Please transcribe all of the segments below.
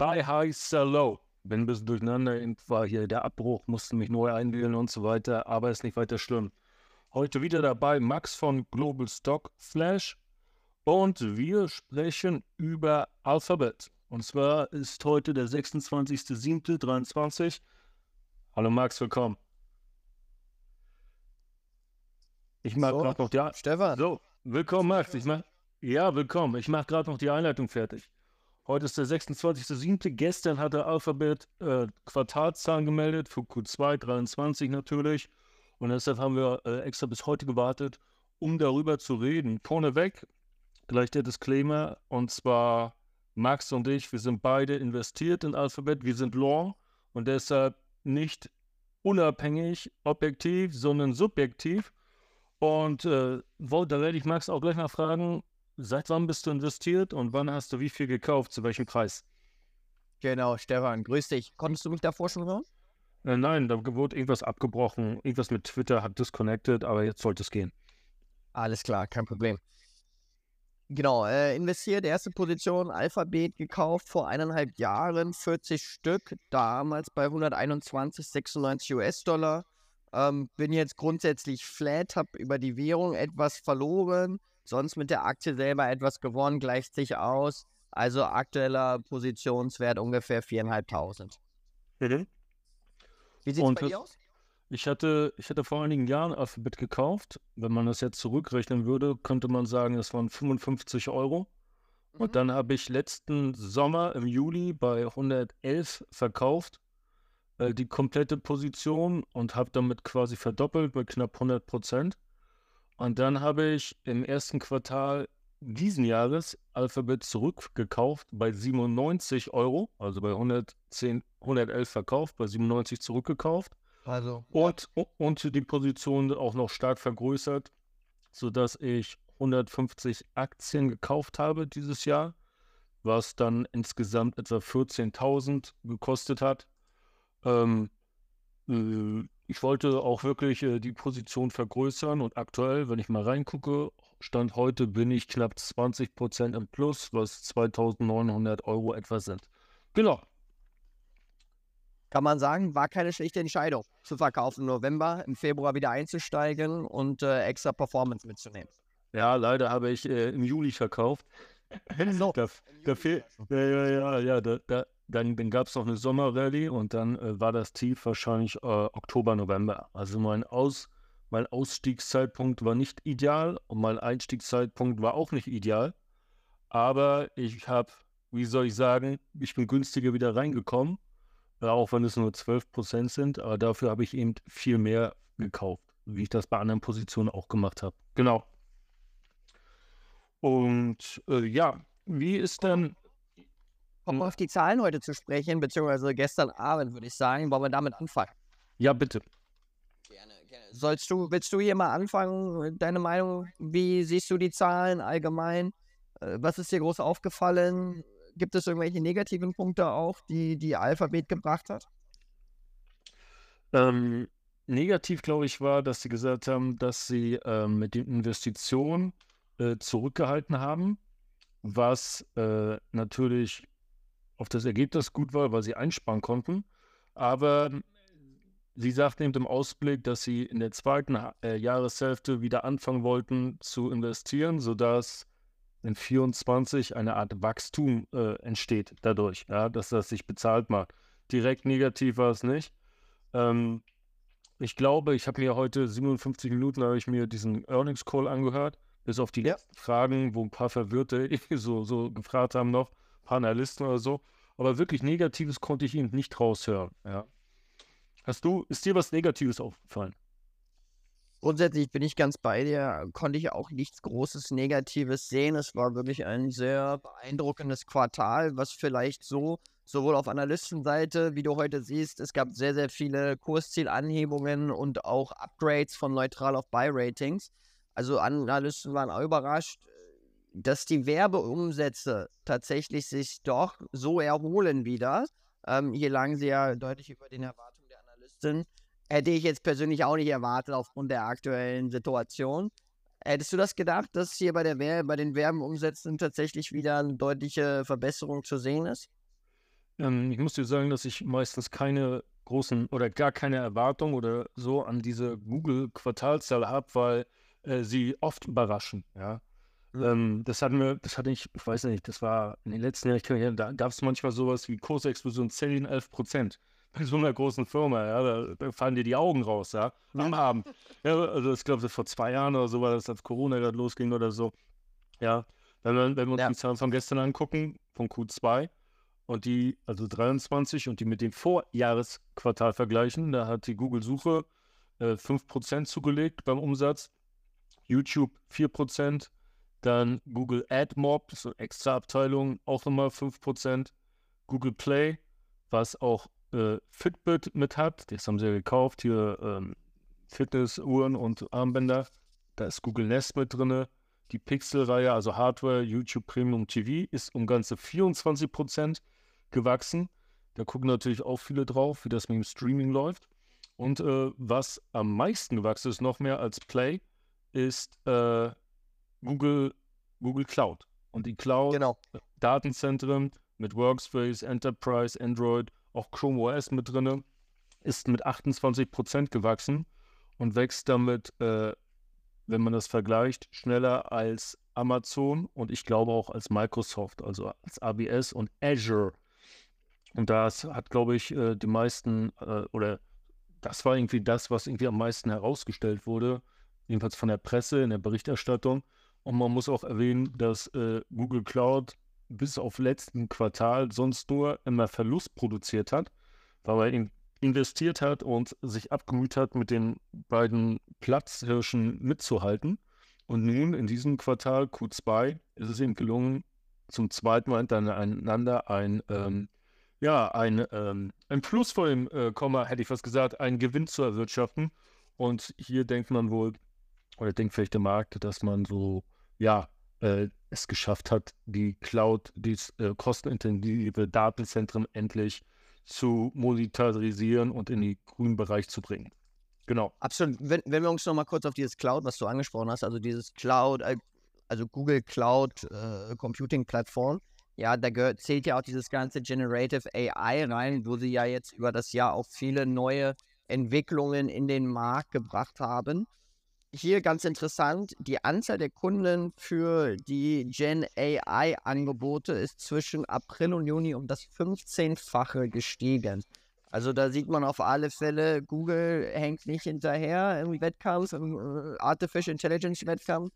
Buy High, Sell Low. Bin ein bisschen durcheinander, war hier der Abbruch, musste mich neu einwählen und so weiter, aber ist nicht weiter schlimm. Heute wieder dabei Max von Global Stock Flash und wir sprechen über Alphabet. Und zwar ist heute der 26.07.23. Hallo Max, willkommen. Ich mache so, gerade noch die Stefan. So, willkommen Max. Ich mach, ja, willkommen. Ich mache gerade noch die Einleitung fertig. Heute ist der 26.07. Gestern hatte Alphabet äh, Quartalzahlen gemeldet für Q2 23 natürlich. Und deshalb haben wir äh, extra bis heute gewartet, um darüber zu reden. Vorneweg gleich der Disclaimer. Und zwar Max und ich, wir sind beide investiert in Alphabet. Wir sind long und deshalb nicht unabhängig, objektiv, sondern subjektiv. Und äh, da werde ich Max auch gleich mal fragen, seit wann bist du investiert und wann hast du wie viel gekauft, zu welchem Preis? Genau, Stefan, grüß dich. Konntest du mich davor schon hören? Äh, nein, da wurde irgendwas abgebrochen, irgendwas mit Twitter hat disconnected, aber jetzt sollte es gehen. Alles klar, kein Problem. Genau, äh, investiert, erste Position, Alphabet gekauft vor eineinhalb Jahren, 40 Stück, damals bei 121,96 US-Dollar. Ähm, bin jetzt grundsätzlich flat, habe über die Währung etwas verloren, sonst mit der Aktie selber etwas gewonnen, gleicht sich aus. Also aktueller Positionswert ungefähr 4.500. Mhm. Wie sieht es bei dir aus? Ich hatte, ich hatte vor einigen Jahren Alphabet gekauft. Wenn man das jetzt zurückrechnen würde, könnte man sagen, es waren 55 Euro. Mhm. Und dann habe ich letzten Sommer im Juli bei 111 verkauft, äh, die komplette Position und habe damit quasi verdoppelt bei knapp 100 Prozent. Und dann habe ich im ersten Quartal diesen Jahres Alphabet zurückgekauft bei 97 Euro, also bei 110, 111 verkauft, bei 97 zurückgekauft. Also. Und, und die Position auch noch stark vergrößert, sodass ich 150 Aktien gekauft habe dieses Jahr, was dann insgesamt etwa 14.000 gekostet hat. Ähm, äh, ich wollte auch wirklich äh, die Position vergrößern und aktuell, wenn ich mal reingucke, Stand heute bin ich knapp 20 Prozent im Plus, was 2.900 Euro etwa sind. Genau. Kann man sagen, war keine schlechte Entscheidung zu verkaufen, im November, im Februar wieder einzusteigen und äh, extra Performance mitzunehmen. Ja, leider habe ich äh, im Juli verkauft. So, da, da ja, ja, ja, ja, da, da, dann, dann gab es noch eine Sommerrallye und dann äh, war das Tief wahrscheinlich äh, Oktober, November. Also mein, Aus, mein Ausstiegszeitpunkt war nicht ideal und mein Einstiegszeitpunkt war auch nicht ideal. Aber ich habe, wie soll ich sagen, ich bin günstiger wieder reingekommen, äh, auch wenn es nur 12% sind. Aber dafür habe ich eben viel mehr gekauft, wie ich das bei anderen Positionen auch gemacht habe. Genau. Und äh, ja, wie ist denn um auf die Zahlen heute zu sprechen, beziehungsweise gestern Abend, würde ich sagen, wollen wir damit anfangen. Ja, bitte. Gerne, gerne. Sollst du, willst du hier mal anfangen? Deine Meinung, wie siehst du die Zahlen allgemein? Äh, was ist dir groß aufgefallen? Gibt es irgendwelche negativen Punkte auch, die die Alphabet gebracht hat? Ähm, negativ, glaube ich, war, dass sie gesagt haben, dass sie ähm, mit den Investitionen äh, zurückgehalten haben, was äh, natürlich auf das Ergebnis gut war, weil sie einsparen konnten. Aber sie sagten eben im Ausblick, dass sie in der zweiten äh, Jahreshälfte wieder anfangen wollten zu investieren, sodass in 24 eine Art Wachstum äh, entsteht dadurch, ja, dass das sich bezahlt macht. Direkt negativ war es nicht. Ähm, ich glaube, ich habe mir heute 57 Minuten habe ich mir diesen Earnings Call angehört, bis auf die ja. Fragen, wo ein paar Verwirrte so, so gefragt haben noch, Panelisten oder so. Aber wirklich Negatives konnte ich ihm nicht raushören. Ja. Hast du, ist dir was Negatives aufgefallen? Grundsätzlich bin ich ganz bei dir, konnte ich auch nichts Großes Negatives sehen. Es war wirklich ein sehr beeindruckendes Quartal, was vielleicht so, sowohl auf Analystenseite, wie du heute siehst, es gab sehr, sehr viele Kurszielanhebungen und auch Upgrades von neutral auf Buy-Ratings. Also Analysten waren auch überrascht dass die Werbeumsätze tatsächlich sich doch so erholen wieder. Ähm, hier lagen sie ja deutlich über den Erwartungen der Analystin. Hätte ich jetzt persönlich auch nicht erwartet aufgrund der aktuellen Situation. Hättest du das gedacht, dass hier bei, der bei den Werbeumsätzen tatsächlich wieder eine deutliche Verbesserung zu sehen ist? Ähm, ich muss dir sagen, dass ich meistens keine großen oder gar keine Erwartung oder so an diese Google-Quartalszahl habe, weil äh, sie oft überraschen. Ja. Ähm, das hatten wir, das hatte ich, ich weiß nicht, das war in den letzten Jahren, da gab es manchmal sowas wie Kursexplosion 10, 11 Prozent. Bei so einer großen Firma, ja, da, da fallen dir die Augen raus, ja, am Abend. Ja, also ich glaube, vor zwei Jahren oder so war das, als Corona gerade losging oder so. Ja, wenn wir, wenn wir uns ja. die Zahlen von gestern angucken, von Q2, und die, also 23 und die mit dem Vorjahresquartal vergleichen, da hat die Google-Suche äh, 5% zugelegt beim Umsatz, YouTube 4%, dann Google AdMob, eine extra Abteilung, auch nochmal 5%, Google Play, was auch äh, Fitbit mit hat, das haben sie ja gekauft, hier ähm, Fitnessuhren und Armbänder, da ist Google Nest mit drin, die Pixel-Reihe, also Hardware, YouTube Premium TV, ist um ganze 24 Prozent gewachsen. Da gucken natürlich auch viele drauf, wie das mit dem Streaming läuft. Und äh, was am meisten gewachsen ist, noch mehr als Play, ist äh, Google, Google Cloud. Und die Cloud, genau. Datenzentren mit Workspace, Enterprise, Android, auch Chrome OS mit drin, ist mit 28% gewachsen und wächst damit, äh, wenn man das vergleicht, schneller als Amazon und ich glaube auch als Microsoft, also als ABS und Azure und das hat, glaube ich, äh, die meisten, äh, oder das war irgendwie das, was irgendwie am meisten herausgestellt wurde, jedenfalls von der Presse in der Berichterstattung. Und man muss auch erwähnen, dass äh, Google Cloud bis auf letzten Quartal sonst nur immer Verlust produziert hat, weil man investiert hat und sich abgemüht hat, mit den beiden Platzhirschen mitzuhalten. Und nun in diesem Quartal Q2 ist es ihm gelungen, zum zweiten Mal hintereinander ein ähm, ja, ein, ähm, ein Plus vor dem äh, Komma, hätte ich fast gesagt, einen Gewinn zu erwirtschaften. Und hier denkt man wohl, oder denkt vielleicht der Markt, dass man so, ja, äh, es geschafft hat, die Cloud, die äh, kostenintensive Datenzentren endlich zu monetarisieren und in den grünen Bereich zu bringen. Genau. Absolut. Wenn, wenn wir uns noch mal kurz auf dieses Cloud, was du angesprochen hast, also dieses Cloud, äh, also Google Cloud äh, Computing Plattform, ja, da gehört, zählt ja auch dieses ganze Generative AI rein, wo sie ja jetzt über das Jahr auch viele neue Entwicklungen in den Markt gebracht haben. Hier ganz interessant, die Anzahl der Kunden für die Gen AI-Angebote ist zwischen April und Juni um das 15-fache gestiegen. Also da sieht man auf alle Fälle, Google hängt nicht hinterher im Wettkampf, im äh, Artificial Intelligence Wettkampf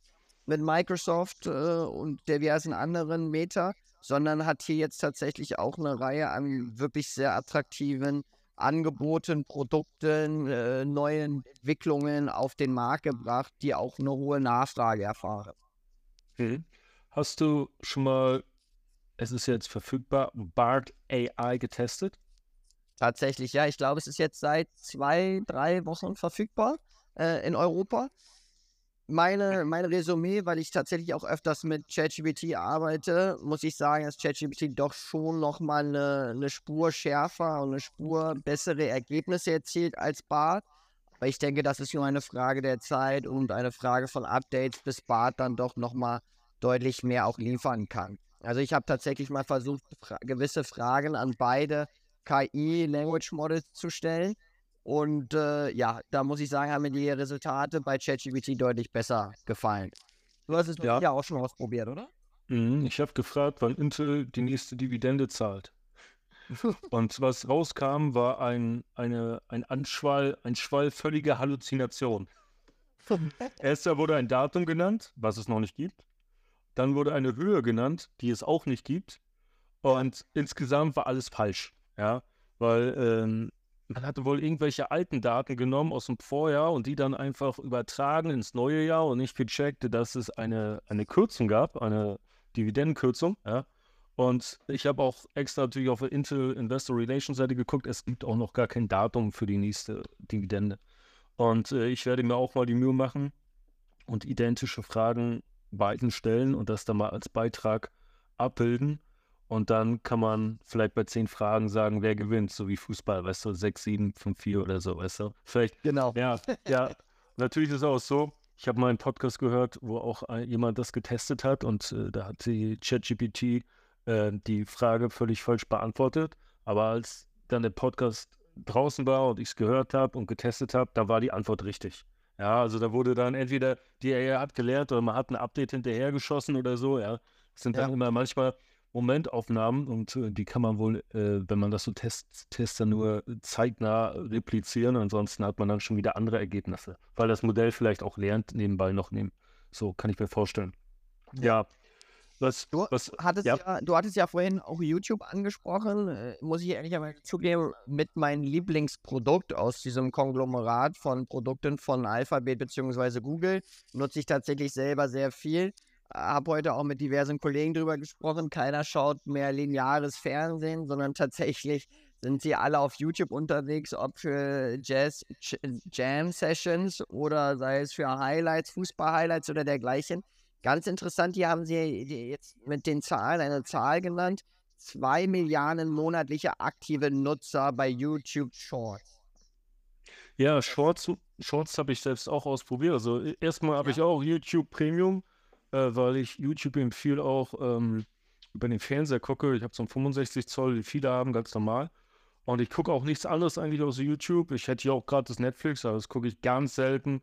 mit Microsoft äh, und diversen anderen Meta, sondern hat hier jetzt tatsächlich auch eine Reihe an wirklich sehr attraktiven Angeboten, Produkten, äh, neuen Entwicklungen auf den Markt gebracht, die auch eine hohe Nachfrage erfahren. Mhm. Hast du schon mal, es ist jetzt verfügbar, BART AI getestet? Tatsächlich, ja. Ich glaube, es ist jetzt seit zwei, drei Wochen verfügbar äh, in Europa meine, mein Resümee, weil ich tatsächlich auch öfters mit ChatGPT arbeite, muss ich sagen, dass ChatGPT doch schon nochmal eine, eine Spur schärfer und eine Spur bessere Ergebnisse erzielt als BART. Aber ich denke, das ist nur eine Frage der Zeit und eine Frage von Updates, bis BART dann doch nochmal deutlich mehr auch liefern kann. Also ich habe tatsächlich mal versucht, fra gewisse Fragen an beide KI-Language Models zu stellen und äh, ja, da muss ich sagen, haben mir die Resultate bei ChatGPT deutlich besser gefallen. Du hast es ja, ja auch schon ausprobiert, oder? Mhm, ich habe gefragt, wann Intel die nächste Dividende zahlt. Und was rauskam, war ein, eine, ein Anschwall, ein Schwall völliger Halluzination. Erst wurde ein Datum genannt, was es noch nicht gibt. Dann wurde eine Höhe genannt, die es auch nicht gibt. Und insgesamt war alles falsch. Ja, weil ähm, man hatte wohl irgendwelche alten Daten genommen aus dem Vorjahr und die dann einfach übertragen ins neue Jahr und nicht gecheckt, dass es eine, eine Kürzung gab, eine Dividendenkürzung. Ja. Und ich habe auch extra natürlich auf der Intel Investor Relations Seite geguckt, es gibt auch noch gar kein Datum für die nächste Dividende. Und äh, ich werde mir auch mal die Mühe machen und identische Fragen beiden stellen und das dann mal als Beitrag abbilden. Und dann kann man vielleicht bei zehn Fragen sagen, wer gewinnt, so wie Fußball, weißt du, 6, 7, 5, 4 oder so, weißt du. Vielleicht. Genau. Ja, ja. Natürlich ist es auch so, ich habe mal einen Podcast gehört, wo auch jemand das getestet hat und äh, da hat die ChatGPT äh, die Frage völlig falsch beantwortet. Aber als dann der Podcast draußen war und ich es gehört habe und getestet habe, da war die Antwort richtig. Ja, also da wurde dann entweder die AI hat gelernt oder man hat ein Update hinterhergeschossen oder so, ja. Das sind dann ja. immer manchmal Momentaufnahmen und äh, die kann man wohl, äh, wenn man das so testet, nur zeitnah replizieren. Ansonsten hat man dann schon wieder andere Ergebnisse, weil das Modell vielleicht auch lernt, nebenbei noch nehmen. So kann ich mir vorstellen. Ja. Was, du, was, hattest ja. ja. du hattest ja vorhin auch YouTube angesprochen. Äh, muss ich ehrlicherweise zugeben, mit meinem Lieblingsprodukt aus diesem Konglomerat von Produkten von Alphabet bzw. Google nutze ich tatsächlich selber sehr viel. Habe heute auch mit diversen Kollegen darüber gesprochen. Keiner schaut mehr lineares Fernsehen, sondern tatsächlich sind sie alle auf YouTube unterwegs, ob für Jazz Jam Sessions oder sei es für Highlights, Fußball-Highlights oder dergleichen. Ganz interessant, hier haben Sie jetzt mit den Zahlen eine Zahl genannt. Zwei Milliarden monatliche aktive Nutzer bei YouTube Shorts. Ja, Shorts, Shorts habe ich selbst auch ausprobiert. Also e, erstmal habe ja. ich auch YouTube Premium, äh, weil ich YouTube empfehle auch ähm, über den Fernseher gucke. Ich habe so einen 65 Zoll, wie viele haben, ganz normal. Und ich gucke auch nichts anderes eigentlich aus YouTube. Ich hätte hier auch gerade das Netflix, aber das gucke ich ganz selten.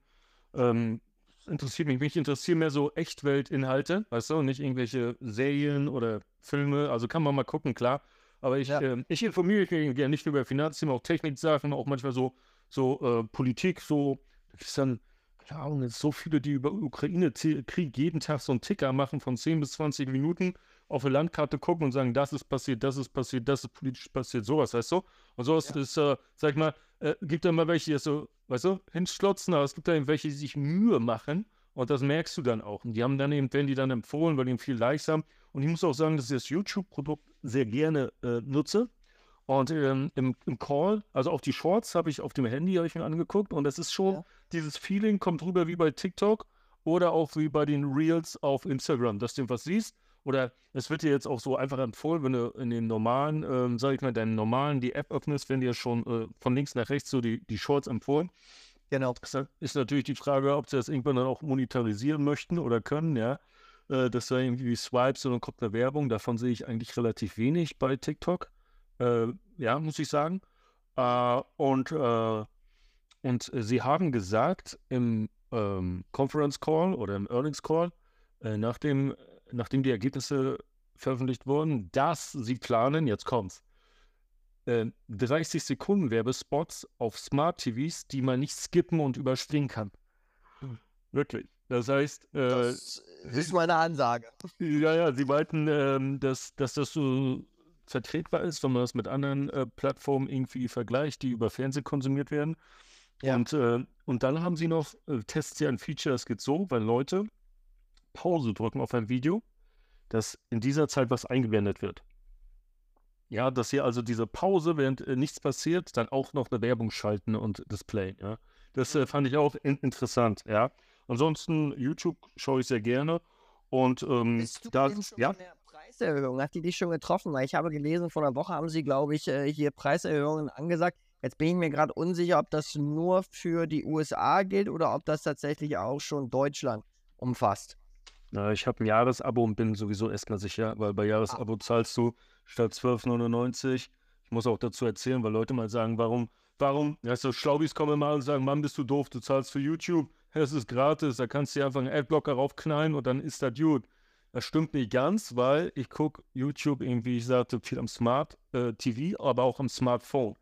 Ähm, interessiert mich. Mich interessieren mehr so Echtweltinhalte, weißt du, und nicht irgendwelche Serien oder Filme. Also kann man mal gucken, klar. Aber ich, ja. äh, ich informiere mich gerne nicht nur über Finanzthemen, auch Techniksachen, auch manchmal so, so äh, Politik, so, da gibt es dann, keine Ahnung, jetzt so viele, die über Ukraine-Krieg jeden Tag so einen Ticker machen von 10 bis 20 Minuten auf eine Landkarte gucken und sagen, das ist passiert, das ist passiert, das ist politisch passiert, sowas, weißt du? Und sowas ja. ist, äh, sag ich mal, äh, gibt da mal welche, die so, weißt du, hinschlotzen, aber es gibt da eben welche, die sich Mühe machen und das merkst du dann auch. Und die haben dann eben, werden die dann empfohlen, weil die viel Likes haben. Und ich muss auch sagen, dass ich das YouTube-Produkt sehr gerne äh, nutze. Und ähm, im, im, Call, also auf die Shorts habe ich auf dem Handy ich mir angeguckt und das ist schon, ja. dieses Feeling kommt rüber wie bei TikTok oder auch wie bei den Reels auf Instagram, dass du was siehst oder es wird dir jetzt auch so einfach empfohlen, wenn du in den normalen, ähm, sag ich mal, deinen normalen, die App öffnest, werden dir schon äh, von links nach rechts so die, die Shorts empfohlen. Genau. Das ist natürlich die Frage, ob sie das irgendwann dann auch monetarisieren möchten oder können, ja. Äh, das wäre irgendwie Swipes und dann kommt eine Werbung. Davon sehe ich eigentlich relativ wenig bei TikTok. Äh, ja, muss ich sagen. Äh, und, äh, und sie haben gesagt im ähm, Conference Call oder im Earnings Call, äh, nach dem nachdem die Ergebnisse veröffentlicht wurden, dass sie planen, jetzt kommt's, äh, 30 Sekunden Werbespots auf Smart TVs, die man nicht skippen und überspringen kann. Hm. Wirklich. Das heißt, äh, das ist meine Ansage. Ja, ja, sie meinten, äh, dass, dass das so vertretbar ist, wenn man das mit anderen äh, Plattformen irgendwie vergleicht, die über Fernsehen konsumiert werden. Ja. Und, äh, und dann haben sie noch, äh, testen sie ein Feature, das geht so, weil Leute Pause drücken auf ein Video, dass in dieser Zeit was eingeblendet wird. Ja, dass hier also diese Pause, während äh, nichts passiert, dann auch noch eine Werbung schalten und Display. Ja, das äh, fand ich auch in interessant. Ja, ansonsten YouTube schaue ich sehr gerne und ähm, da ja. Preiserhöhung hat die dich schon getroffen? Weil ich habe gelesen, vor einer Woche haben sie, glaube ich, äh, hier Preiserhöhungen angesagt. Jetzt bin ich mir gerade unsicher, ob das nur für die USA gilt oder ob das tatsächlich auch schon Deutschland umfasst. Na, ich habe ein Jahresabo und bin sowieso erstmal sicher, weil bei ah. Jahresabo zahlst du statt 12,99. Ich muss auch dazu erzählen, weil Leute mal sagen, warum, warum, ja, so Schlaubis kommen mal und sagen, Mann, bist du doof, du zahlst für YouTube, es ist gratis, da kannst du dir einfach einen Adblocker raufknallen und dann ist das gut. Das stimmt nicht ganz, weil ich gucke YouTube irgendwie, ich sagte, viel am Smart äh, TV, aber auch am Smartphone.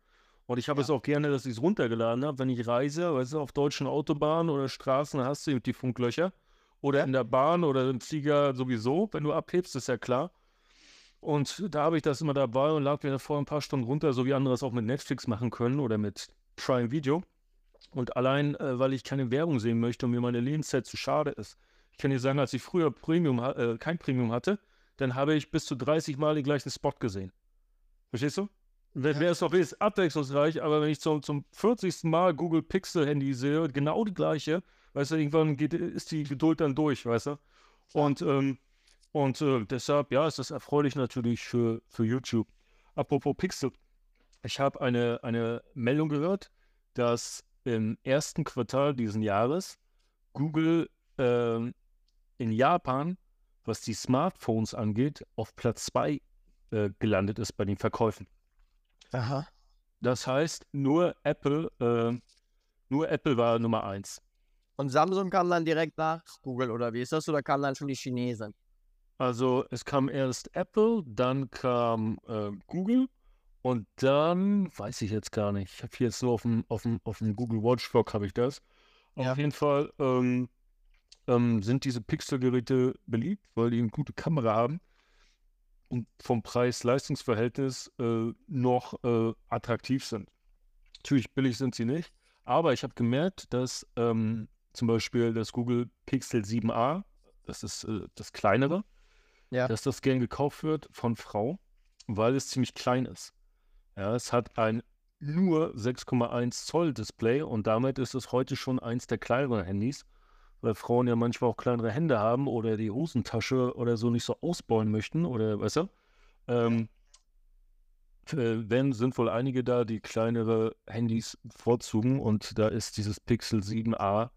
Und ich habe ja. es auch gerne, dass ich es runtergeladen habe, wenn ich reise, weißt du, auf deutschen Autobahnen oder Straßen hast du eben die Funklöcher oder in der Bahn oder im Flieger sowieso, wenn du abhebst, ist ja klar. Und da habe ich das immer dabei und lade mir vor ein paar Stunden runter, so wie andere es auch mit Netflix machen können oder mit Prime Video. Und allein, äh, weil ich keine Werbung sehen möchte und mir meine Lebenszeit zu schade ist. Ich kann dir sagen, als ich früher Premium, äh, kein Premium hatte, dann habe ich bis zu 30 Mal den gleichen Spot gesehen. Verstehst du? Wäre es doch wenigstens abwechslungsreich, aber wenn ich zum, zum 40. Mal Google Pixel Handy sehe, genau die gleiche, Weißt du, irgendwann geht, ist die Geduld dann durch, weißt du? Und, ähm, und äh, deshalb, ja, ist das erfreulich natürlich für, für YouTube. Apropos Pixel, ich habe eine, eine Meldung gehört, dass im ersten Quartal diesen Jahres Google äh, in Japan, was die Smartphones angeht, auf Platz 2 äh, gelandet ist bei den Verkäufen. Aha. Das heißt, nur Apple, äh, nur Apple war Nummer eins. Und Samsung kam dann direkt nach Google oder wie ist das? Oder kamen dann schon die Chinesen? Also es kam erst Apple, dann kam äh, Google und dann weiß ich jetzt gar nicht. Ich habe hier jetzt nur auf dem, auf dem, auf dem Google Watchdog habe ich das. Ja. Auf jeden Fall ähm, ähm, sind diese Pixel-Geräte beliebt, weil die eine gute Kamera haben und vom Preis-Leistungs-Verhältnis äh, noch äh, attraktiv sind. Natürlich billig sind sie nicht, aber ich habe gemerkt, dass ähm, zum Beispiel das Google Pixel 7a, das ist äh, das kleinere, Ja. dass das gern gekauft wird von Frau, weil es ziemlich klein ist. Ja, es hat ein nur 6,1 Zoll Display und damit ist es heute schon eins der kleineren Handys, weil Frauen ja manchmal auch kleinere Hände haben oder die Hosentasche oder so nicht so ausbauen möchten oder weißt du? Ähm, äh, werden sind wohl einige da, die kleinere Handys bevorzugen und da ist dieses Pixel 7a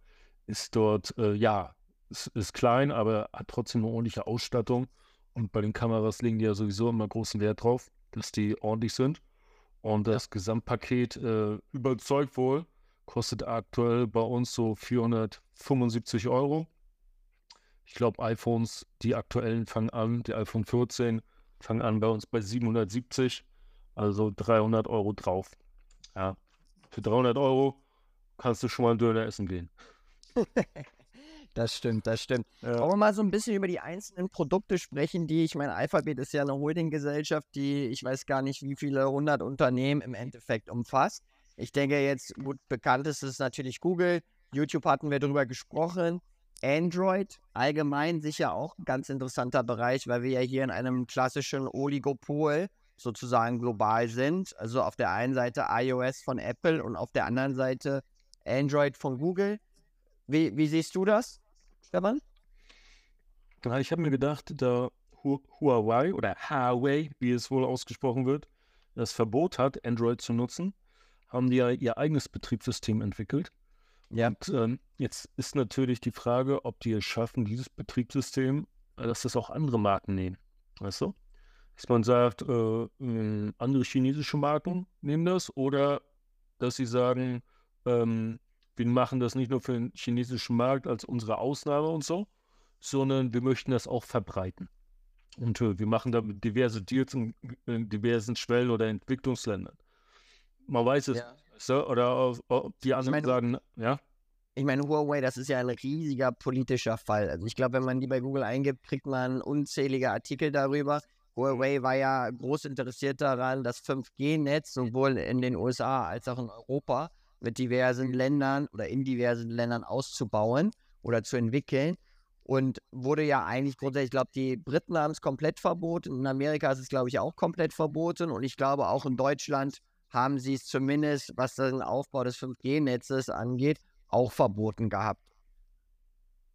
ist dort, äh, ja, es ist klein, aber hat trotzdem eine ordentliche Ausstattung und bei den Kameras legen die ja sowieso immer großen Wert drauf, dass die ordentlich sind und das Gesamtpaket äh, überzeugt wohl, kostet aktuell bei uns so 475 Euro. Ich glaube, iPhones, die aktuellen fangen an, die iPhone 14 fangen an bei uns bei 770, also 300 Euro drauf. Ja, für 300 Euro kannst du schon mal einen Döner essen gehen. Das stimmt, das stimmt. Ja. Wollen wir mal so ein bisschen über die einzelnen Produkte sprechen, die, ich meine, Alphabet ist ja eine Holdinggesellschaft, die, ich weiß gar nicht, wie viele hundert Unternehmen im Endeffekt umfasst. Ich denke jetzt, gut bekannt ist es natürlich Google, YouTube hatten wir darüber gesprochen, Android allgemein sicher auch ein ganz interessanter Bereich, weil wir ja hier in einem klassischen Oligopol sozusagen global sind. Also auf der einen Seite iOS von Apple und auf der anderen Seite Android von Google. Wie, wie siehst du das, Stefan? Ja, ich habe mir gedacht, da Hu- Huawei oder Huawei, wie es wohl ausgesprochen wird, das Verbot hat, Android zu nutzen, haben die ja ihr eigenes Betriebssystem entwickelt. Ja. Und ähm, jetzt ist natürlich die Frage, ob die es schaffen, dieses Betriebssystem, äh, dass das auch andere Marken nehmen. Weißt du? Dass man sagt, äh, äh, andere chinesische Marken nehmen das oder dass sie sagen, ähm, wir machen das nicht nur für den chinesischen Markt als unsere Ausnahme und so, sondern wir möchten das auch verbreiten. Und äh, wir machen da diverse Deals in, in diversen Schwellen- oder Entwicklungsländern. Man weiß es, Ja. du? oder ob, ob die anderen meine, sagen, ja, Ich meine, Huawei, das ist ja ein riesiger politischer Fall. Also ich glaube, wenn man die bei Google eingibt, kriegt man unzählige Artikel darüber. Huawei war ja groß interessiert daran, das 5G-Netz sowohl in den USA als auch in Europa mit diversen Ländern oder in diversen Ländern auszubauen oder zu entwickeln. Und wurde ja eigentlich grundsätzlich, ich glaube, die Briten haben es komplett verboten. In Amerika ist es, glaube ich, auch komplett verboten. Und ich glaube, auch in Deutschland haben sie es zumindest, was den Aufbau des 5G-Netzes angeht, auch verboten gehabt.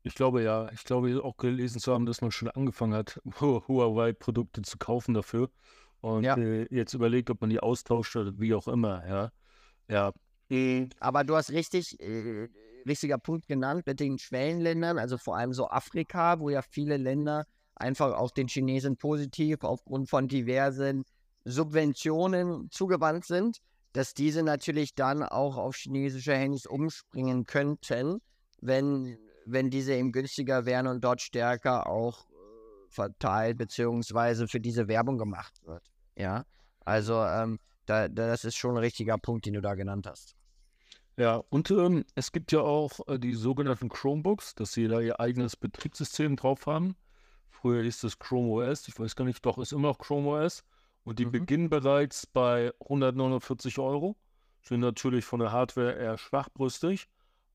ich glaube ja, ich glaube auch gelesen zu haben, dass man schon angefangen hat, Hu- Huawei-Produkte zu kaufen dafür. Und Ja. äh, jetzt überlegt, ob man die austauscht oder wie auch immer, ja. Ja. Mhm. Aber du hast richtig, äh, richtiger Punkt genannt mit den Schwellenländern, also vor allem so Afrika, wo ja viele Länder einfach auch den Chinesen positiv aufgrund von diversen Subventionen zugewandt sind, dass diese natürlich dann auch auf chinesische Handys umspringen könnten, wenn, wenn diese eben günstiger wären und dort stärker auch äh, verteilt beziehungsweise für diese Werbung gemacht wird. Ja, also ähm, da, das ist schon ein richtiger Punkt, den du da genannt hast. Ja, und ähm, es gibt ja auch äh, die sogenannten Chromebooks, dass sie da ihr eigenes Betriebssystem drauf haben. Früher hieß es Chrome OS, ich weiß gar nicht, doch ist immer noch Chrome OS. Und die Mhm. beginnen bereits bei 149 Euro. Sind natürlich von der Hardware eher schwachbrüstig,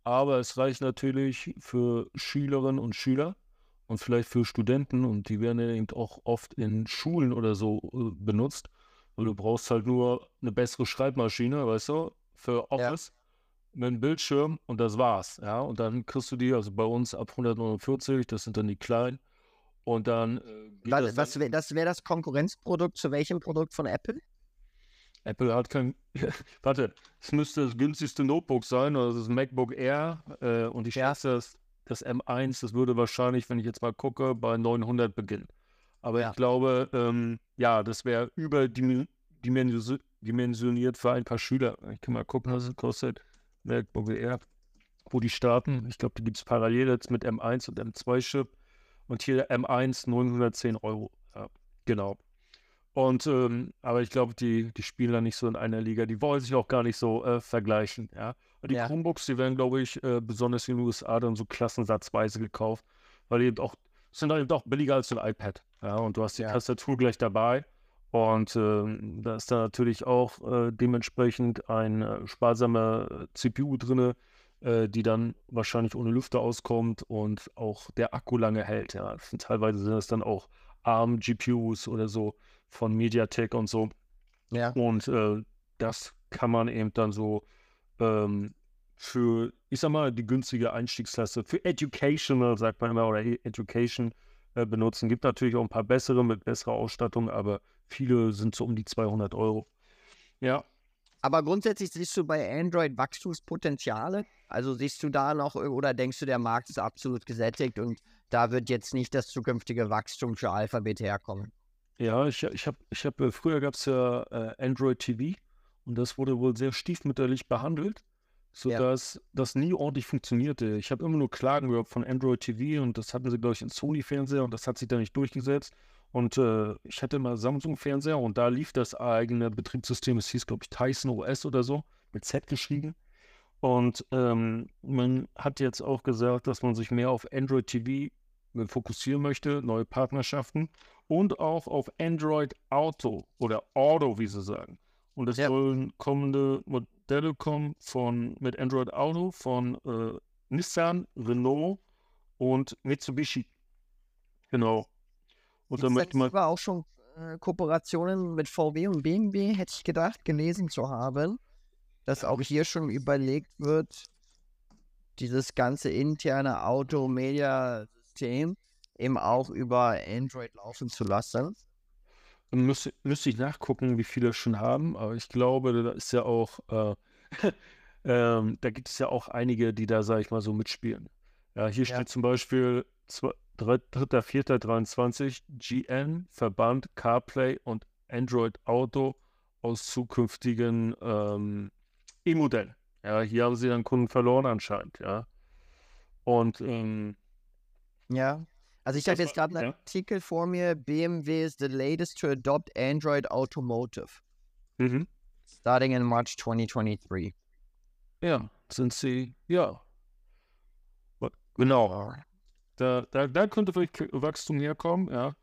aber es reicht natürlich für Schülerinnen und Schüler und vielleicht für Studenten und die werden ja eben auch oft in Schulen oder so äh, benutzt. Weil du brauchst halt nur eine bessere Schreibmaschine, weißt du, für Office mit einem Bildschirm und das war's. Ja, und dann kriegst du die, also bei uns ab 149, das sind dann die kleinen. Und dann äh, Was, das was wäre das, wär das Konkurrenzprodukt zu welchem Produkt von Apple? Apple hat kein, warte, es müsste das günstigste Notebook sein, also das MacBook Air äh, und ich Ja. schätze, das, das M1, das würde wahrscheinlich, wenn ich jetzt mal gucke, bei 900 beginnen. Aber Ja. ich glaube, ähm, ja, das wäre überdimensioniert dimensioniert für ein paar Schüler. Ich kann mal gucken, was es kostet. MacBook Air, wo die starten. Ich glaube, die gibt es parallel jetzt mit M1 und M2-Chip. Und hier M1 910 Euro. Ja, genau. Und ähm, aber ich glaube, die, die spielen da nicht so in einer Liga. Die wollen sich auch gar nicht so äh, vergleichen. Ja. Die ja. Chromebooks, die werden, glaube ich, äh, besonders in den USA dann so klassensatzweise gekauft, weil die eben auch sind eben auch billiger als ein iPad. Ja, und du hast die ja. Tastatur gleich dabei. Und äh, da ist da natürlich auch äh, dementsprechend ein äh, sparsamer CPU drin, äh, die dann wahrscheinlich ohne Lüfter auskommt und auch der Akku lange hält. Ja. Teilweise sind es dann auch ARM-GPUs oder so von MediaTek und so. Ja. Und äh, das kann man eben dann so ähm, für, ich sag mal, die günstige Einstiegsklasse, für Educational, sagt man immer, oder e-, Education äh, benutzen. Gibt natürlich auch ein paar bessere mit besserer Ausstattung, aber viele sind so um die 200 Euro. Ja. Aber grundsätzlich siehst du bei Android Wachstumspotenziale? Also siehst du da noch oder denkst du, der Markt ist absolut gesättigt und da wird jetzt nicht das zukünftige Wachstum für Alphabet herkommen? Ja, ich, ich habe, ich hab, äh, früher gab es ja äh, Android TV und das wurde wohl sehr stiefmütterlich behandelt, sodass ja. das nie ordentlich funktionierte. Ich habe immer nur Klagen gehört von Android TV und das hatten sie, glaube ich, in Sony-Fernseher und das hat sich da nicht durchgesetzt. Und äh, ich hatte mal Samsung-Fernseher und da lief das eigene Betriebssystem, es hieß, glaube ich, Tyson OS oder so, mit Z geschrieben. Und ähm, man hat jetzt auch gesagt, dass man sich mehr auf Android TV äh, fokussieren möchte, neue Partnerschaften und auch auf Android Auto oder Auto, wie sie sagen. Und es ja. sollen kommende Modelle kommen von, mit Android Auto von äh, Nissan, Renault und Mitsubishi. Genau. Und da möchte man. auch schon äh, Kooperationen mit VW und BMW, hätte ich gedacht, gelesen zu haben, dass auch hier schon überlegt wird, dieses ganze interne Auto-Media-System eben auch über Android laufen zu lassen. Müsste, müsste ich nachgucken, wie viele schon haben, aber ich glaube, da ist ja auch, äh, ähm, da gibt es ja auch einige, die da, sage ich mal, so mitspielen. Ja, hier ja. steht zum Beispiel 3.4.23 GN, Verband CarPlay und Android Auto aus zukünftigen ähm, E-Modellen. Ja, hier haben sie dann Kunden verloren anscheinend, ja. Und ähm, ja, also ich habe jetzt gerade einen ja. Artikel vor mir, BMW is the latest to adopt Android Automotive. Mhm. Starting in March 2023. Ja, sind sie, ja. Genau. Da, da, da könnte vielleicht Wachstum herkommen, ja.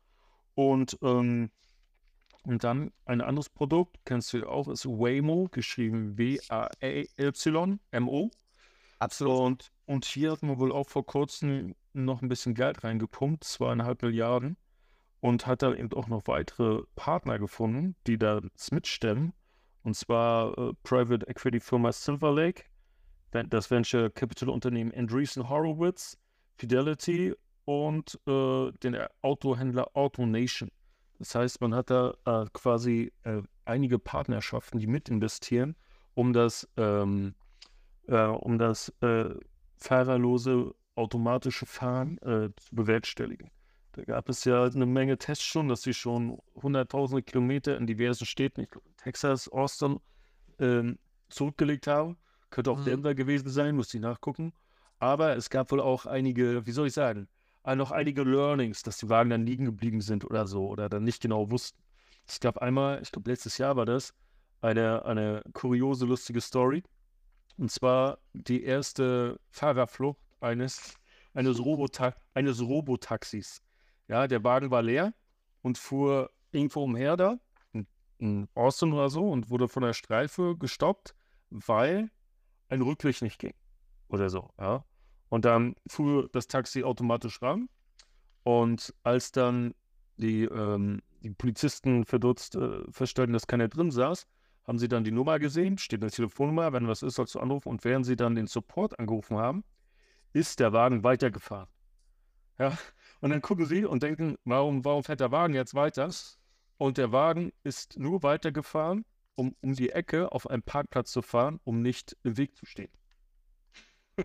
Und, ähm, und dann ein anderes Produkt, kennst du auch, ist Waymo, geschrieben W-A-Y-M-O. Absolut. Und, und hier hatten wir wohl auch vor kurzem noch ein bisschen Geld reingepumpt, zweieinhalb Milliarden. Und hat dann eben auch noch weitere Partner gefunden, die das mitstemmen. Und zwar äh, Private Equity Firma Silver Lake, das Venture Capital Unternehmen Andreessen Horowitz, Fidelity und äh, den Autohändler AutoNation. Das heißt, man hat da äh, quasi äh, einige Partnerschaften, die mit investieren, um das, ähm, äh, um das äh, fahrerlose automatische Fahren äh, zu bewerkstelligen. Da gab es ja eine Menge Tests schon, dass sie schon hunderttausende Kilometer in diversen Städten, ich glaube Texas, Austin, ähm, zurückgelegt haben. Könnte auch mhm. Denver gewesen sein, muss ich nachgucken. Aber es gab wohl auch einige, wie soll ich sagen, noch einige Learnings, dass die Wagen dann liegen geblieben sind oder so oder dann nicht genau wussten. Es gab einmal, ich glaube letztes Jahr war das, eine, eine kuriose, lustige Story. Und zwar die erste Fahrerflucht eines, eines, Robota eines Robotaxis. Ja, der Wagen war leer und fuhr irgendwo umher da, in, in Austin oder so, und wurde von der Streife gestoppt, weil ein Rücklicht nicht ging. Oder so, ja. Und dann fuhr das Taxi automatisch ran. Und als dann die, ähm, die Polizisten verdutzt äh, feststellten, dass keiner drin saß, haben sie dann die Nummer gesehen, steht eine Telefonnummer, wenn was ist, sollst du anrufen. Und während sie dann den Support angerufen haben, ist der Wagen weitergefahren. Ja, und dann gucken sie und denken, warum, warum fährt der Wagen jetzt weiter? Und der Wagen ist nur weitergefahren, um um die Ecke auf einen Parkplatz zu fahren, um nicht im Weg zu stehen.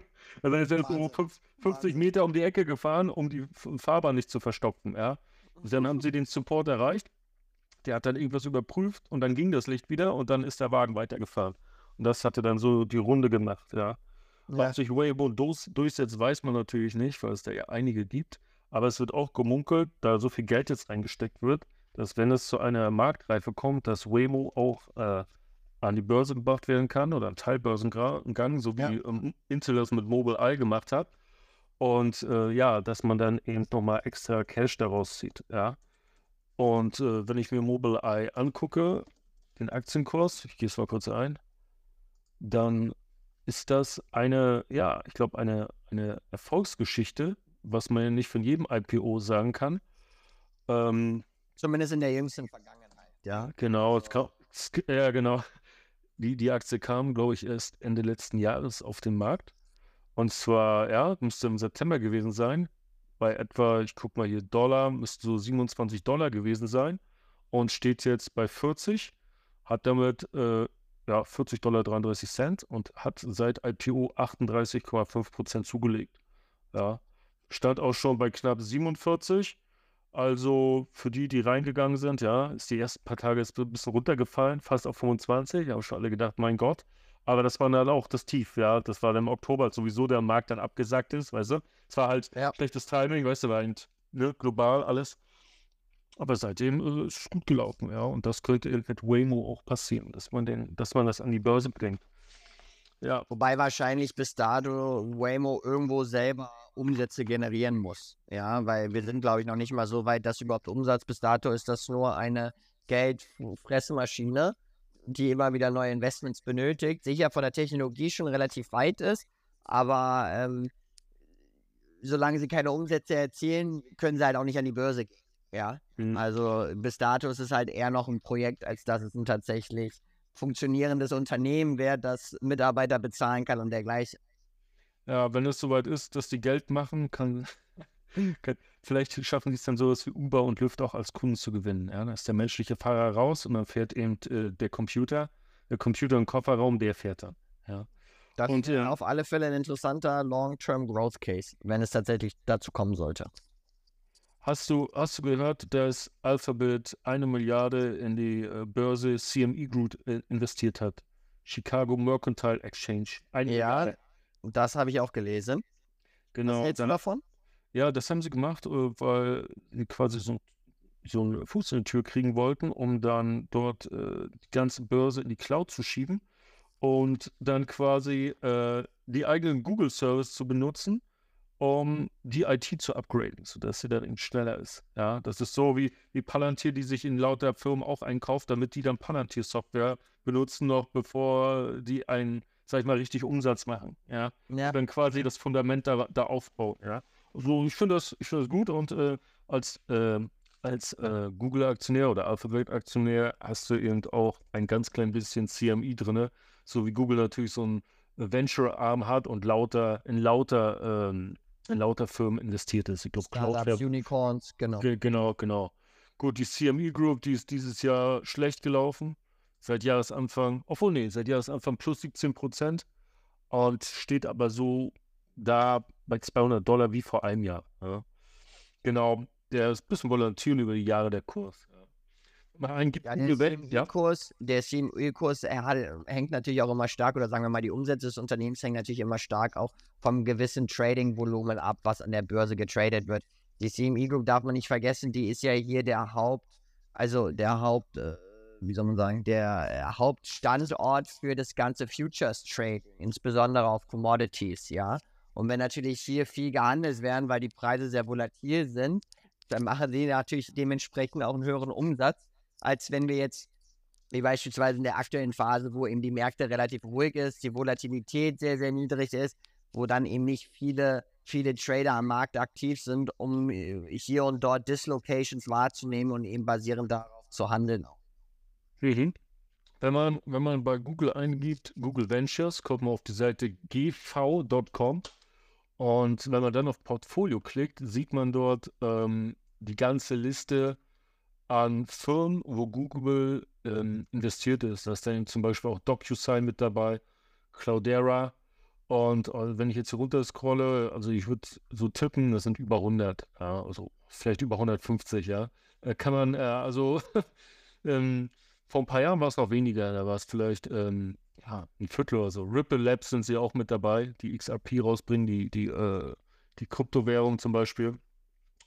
Also ist er so 50 Meter um die Ecke gefahren, um die Fahrbahn nicht zu verstopfen, ja. Und dann haben sie den Support erreicht. Der hat dann irgendwas überprüft und dann ging das Licht wieder und dann ist der Wagen weitergefahren. Und das hatte dann so die Runde gemacht, ja. ja. Ob sich Waymo durchsetzt, weiß man natürlich nicht, weil es da ja einige gibt. Aber es wird auch gemunkelt, da so viel Geld jetzt reingesteckt wird, dass wenn es zu einer Marktreife kommt, dass Waymo auch äh, an die Börse gebracht werden kann oder ein Teilbörsengang, so wie ja. ähm, Intel das mit Mobile Eye gemacht hat. Und äh, ja, dass man dann eben nochmal extra Cash daraus zieht, ja. Und äh, wenn ich mir Mobile Eye angucke, den Aktienkurs, ich gehe es mal kurz ein, dann ist das eine, ja, ich glaube, eine, eine Erfolgsgeschichte, was man ja nicht von jedem IPO sagen kann. Ähm, Zumindest in der jüngsten Vergangenheit, ja. Genau, also. ja, genau. Die, die Aktie kam, glaube ich, erst Ende letzten Jahres auf den Markt. Und zwar, ja, müsste im September gewesen sein. Bei etwa, ich gucke mal hier, Dollar, müsste so 27 Dollar gewesen sein. Und steht jetzt bei 40. Hat damit äh, ja, 40 Dollar 33 Cent und hat seit IPO 38,5 Prozent zugelegt. Ja, stand auch schon bei knapp 47. Also für die, die reingegangen sind, ja, ist die ersten paar Tage jetzt ein bisschen runtergefallen, fast auf 25. Haben schon alle gedacht, mein Gott. Aber das war dann auch das Tief, ja. Das war dann im Oktober, als sowieso der Markt dann abgesackt ist, weißt du. Es war halt ja. schlechtes Timing, weißt du, war halt, ne, global alles. Aber seitdem äh, ist es gut gelaufen, ja. Und das könnte mit Waymo auch passieren, dass man den, dass man das an die Börse bringt. Ja. Wobei wahrscheinlich bis dato Waymo irgendwo selber Umsätze generieren muss. Ja, weil wir sind, glaube ich, noch nicht mal so weit, dass überhaupt Umsatz bis dato ist das nur eine Geldfressmaschine, die immer wieder neue Investments benötigt. Sicher von der Technologie schon relativ weit ist, aber ähm, solange sie keine Umsätze erzielen, können sie halt auch nicht an die Börse gehen. Ja, mhm. also bis dato ist es halt eher noch ein Projekt, als dass es ein tatsächlich funktionierendes Unternehmen wäre, das Mitarbeiter bezahlen kann und dergleichen. Ja, wenn es soweit ist, dass die Geld machen, kann, kann vielleicht schaffen sie es dann sowas wie Uber und Lyft auch als Kunden zu gewinnen. Ja, da ist der menschliche Fahrer raus und dann fährt eben äh, der Computer, der Computer im Kofferraum, der fährt dann. Ja. Das und, ist ja. auf alle Fälle ein interessanter Long-Term Growth Case, wenn es tatsächlich dazu kommen sollte. Hast du, hast du gehört, dass Alphabet eine Milliarde in die äh, Börse CME Group äh, investiert hat? Chicago Mercantile Exchange. Eine ja, Milliarde. das habe ich auch gelesen. Genau. Was hältst du davon? Ja, das haben sie gemacht, äh, weil sie quasi so, so einen Fuß in die Tür kriegen wollten, um dann dort äh, die ganze Börse in die Cloud zu schieben und dann quasi äh, die eigenen Google-Service zu benutzen um die IT zu upgraden, sodass sie dann eben schneller ist. Ja, das ist so wie, wie Palantir, die sich in lauter Firmen auch einkauft, damit die dann Palantir-Software benutzen, noch bevor die einen, sag ich mal, richtig Umsatz machen. Ja, ja. dann quasi das Fundament da, da aufbauen. Ja, also ich finde das, ich das gut und äh, als, äh, als äh, Google-Aktionär oder Alphabet-Aktionär hast du eben auch ein ganz klein bisschen CMI drin, so wie Google natürlich so ein Venture-Arm hat und lauter in lauter ähm, in lauter Firmen investiert ist. Ich glaube, Cloudflare. Unicorns, genau. Genau, genau. Gut, die CME Group, die ist dieses Jahr schlecht gelaufen. Seit Jahresanfang, obwohl, nee, seit Jahresanfang plus 17 Prozent. Und steht aber so da bei 200 Dollar wie vor einem Jahr. Ja. Genau, der ist ein bisschen volatilen über die Jahre der Kurs. Man gibt ja, der CME-Kurs, der CME-Kurs hängt natürlich auch immer stark, oder sagen wir mal, die Umsätze des Unternehmens hängen natürlich immer stark auch vom gewissen Trading-Volumen ab, was an der Börse getradet wird. Die CME Group darf man nicht vergessen, die ist ja hier der Haupt, also der Haupt, äh, wie soll man sagen, der äh, Hauptstandort für das ganze Futures Trading, insbesondere auf Commodities, ja. Und wenn natürlich hier viel gehandelt werden, weil die Preise sehr volatil sind, dann machen sie natürlich dementsprechend auch einen höheren Umsatz als wenn wir jetzt, wie beispielsweise in der aktuellen Phase, wo eben die Märkte relativ ruhig ist, die Volatilität sehr, sehr niedrig ist, wo dann eben nicht viele, viele Trader am Markt aktiv sind, um äh, hier und dort Dislocations wahrzunehmen und eben basierend darauf zu handeln. Mhm. Wenn man, wenn man bei Google eingibt, Google Ventures, kommt man auf die Seite gv.com und wenn man dann auf Portfolio klickt, sieht man dort ähm, die ganze Liste an Firmen, wo Google ähm, investiert ist. Da ist dann zum Beispiel auch DocuSign mit dabei, Cloudera. Und äh, wenn ich jetzt hier runter scrolle, also ich würde so tippen, das sind über 100, ja, also vielleicht über 150, ja. Äh, kann man, äh, also ähm, vor ein paar Jahren war es noch weniger, da war es vielleicht ähm, ja, ein Viertel oder so. Ripple Labs sind sie auch mit dabei, die XRP rausbringen, die, die, äh, die Kryptowährung zum Beispiel.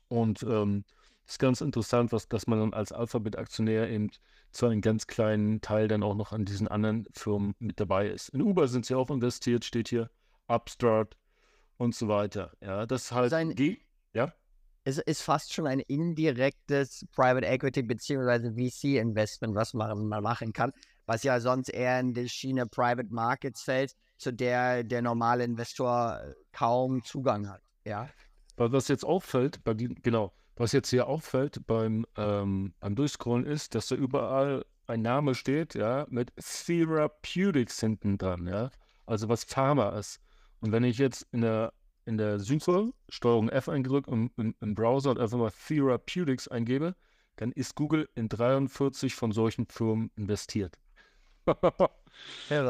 Und ähm, ist ganz interessant, was, dass man dann als Alphabet-Aktionär eben zu einem ganz kleinen Teil dann auch noch an diesen anderen Firmen mit dabei ist. In Uber sind sie auch investiert, steht hier, Upstart und so weiter. Ja, das ist halt Sein, ja. Es ist fast schon ein indirektes Private Equity bzw. VC-Investment, was man, man machen kann, was ja sonst eher in die Schiene Private Markets fällt, zu der der normale Investor kaum Zugang hat. Ja. Was jetzt auffällt, bei genau, was jetzt hier auffällt beim, ähm, beim Durchscrollen ist, dass da überall ein Name steht, ja, mit Therapeutics hinten dran, ja. Also was Pharma ist. Und wenn ich jetzt in der, in der Suche Steuerung F eindrücke im, im, im Browser und einfach mal Therapeutics eingebe, dann ist Google in 43 von solchen Firmen investiert.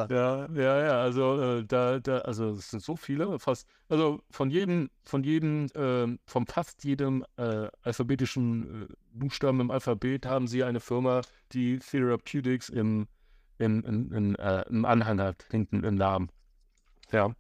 ja, ja, ja, also äh, da, da, also es sind so viele, fast, also von jedem, von jedem, äh, von fast jedem äh, alphabetischen äh, Buchstaben im Alphabet haben sie eine Firma, die Therapeutics im, im, in, in, äh, im Anhang hat, hinten im Namen. Ja.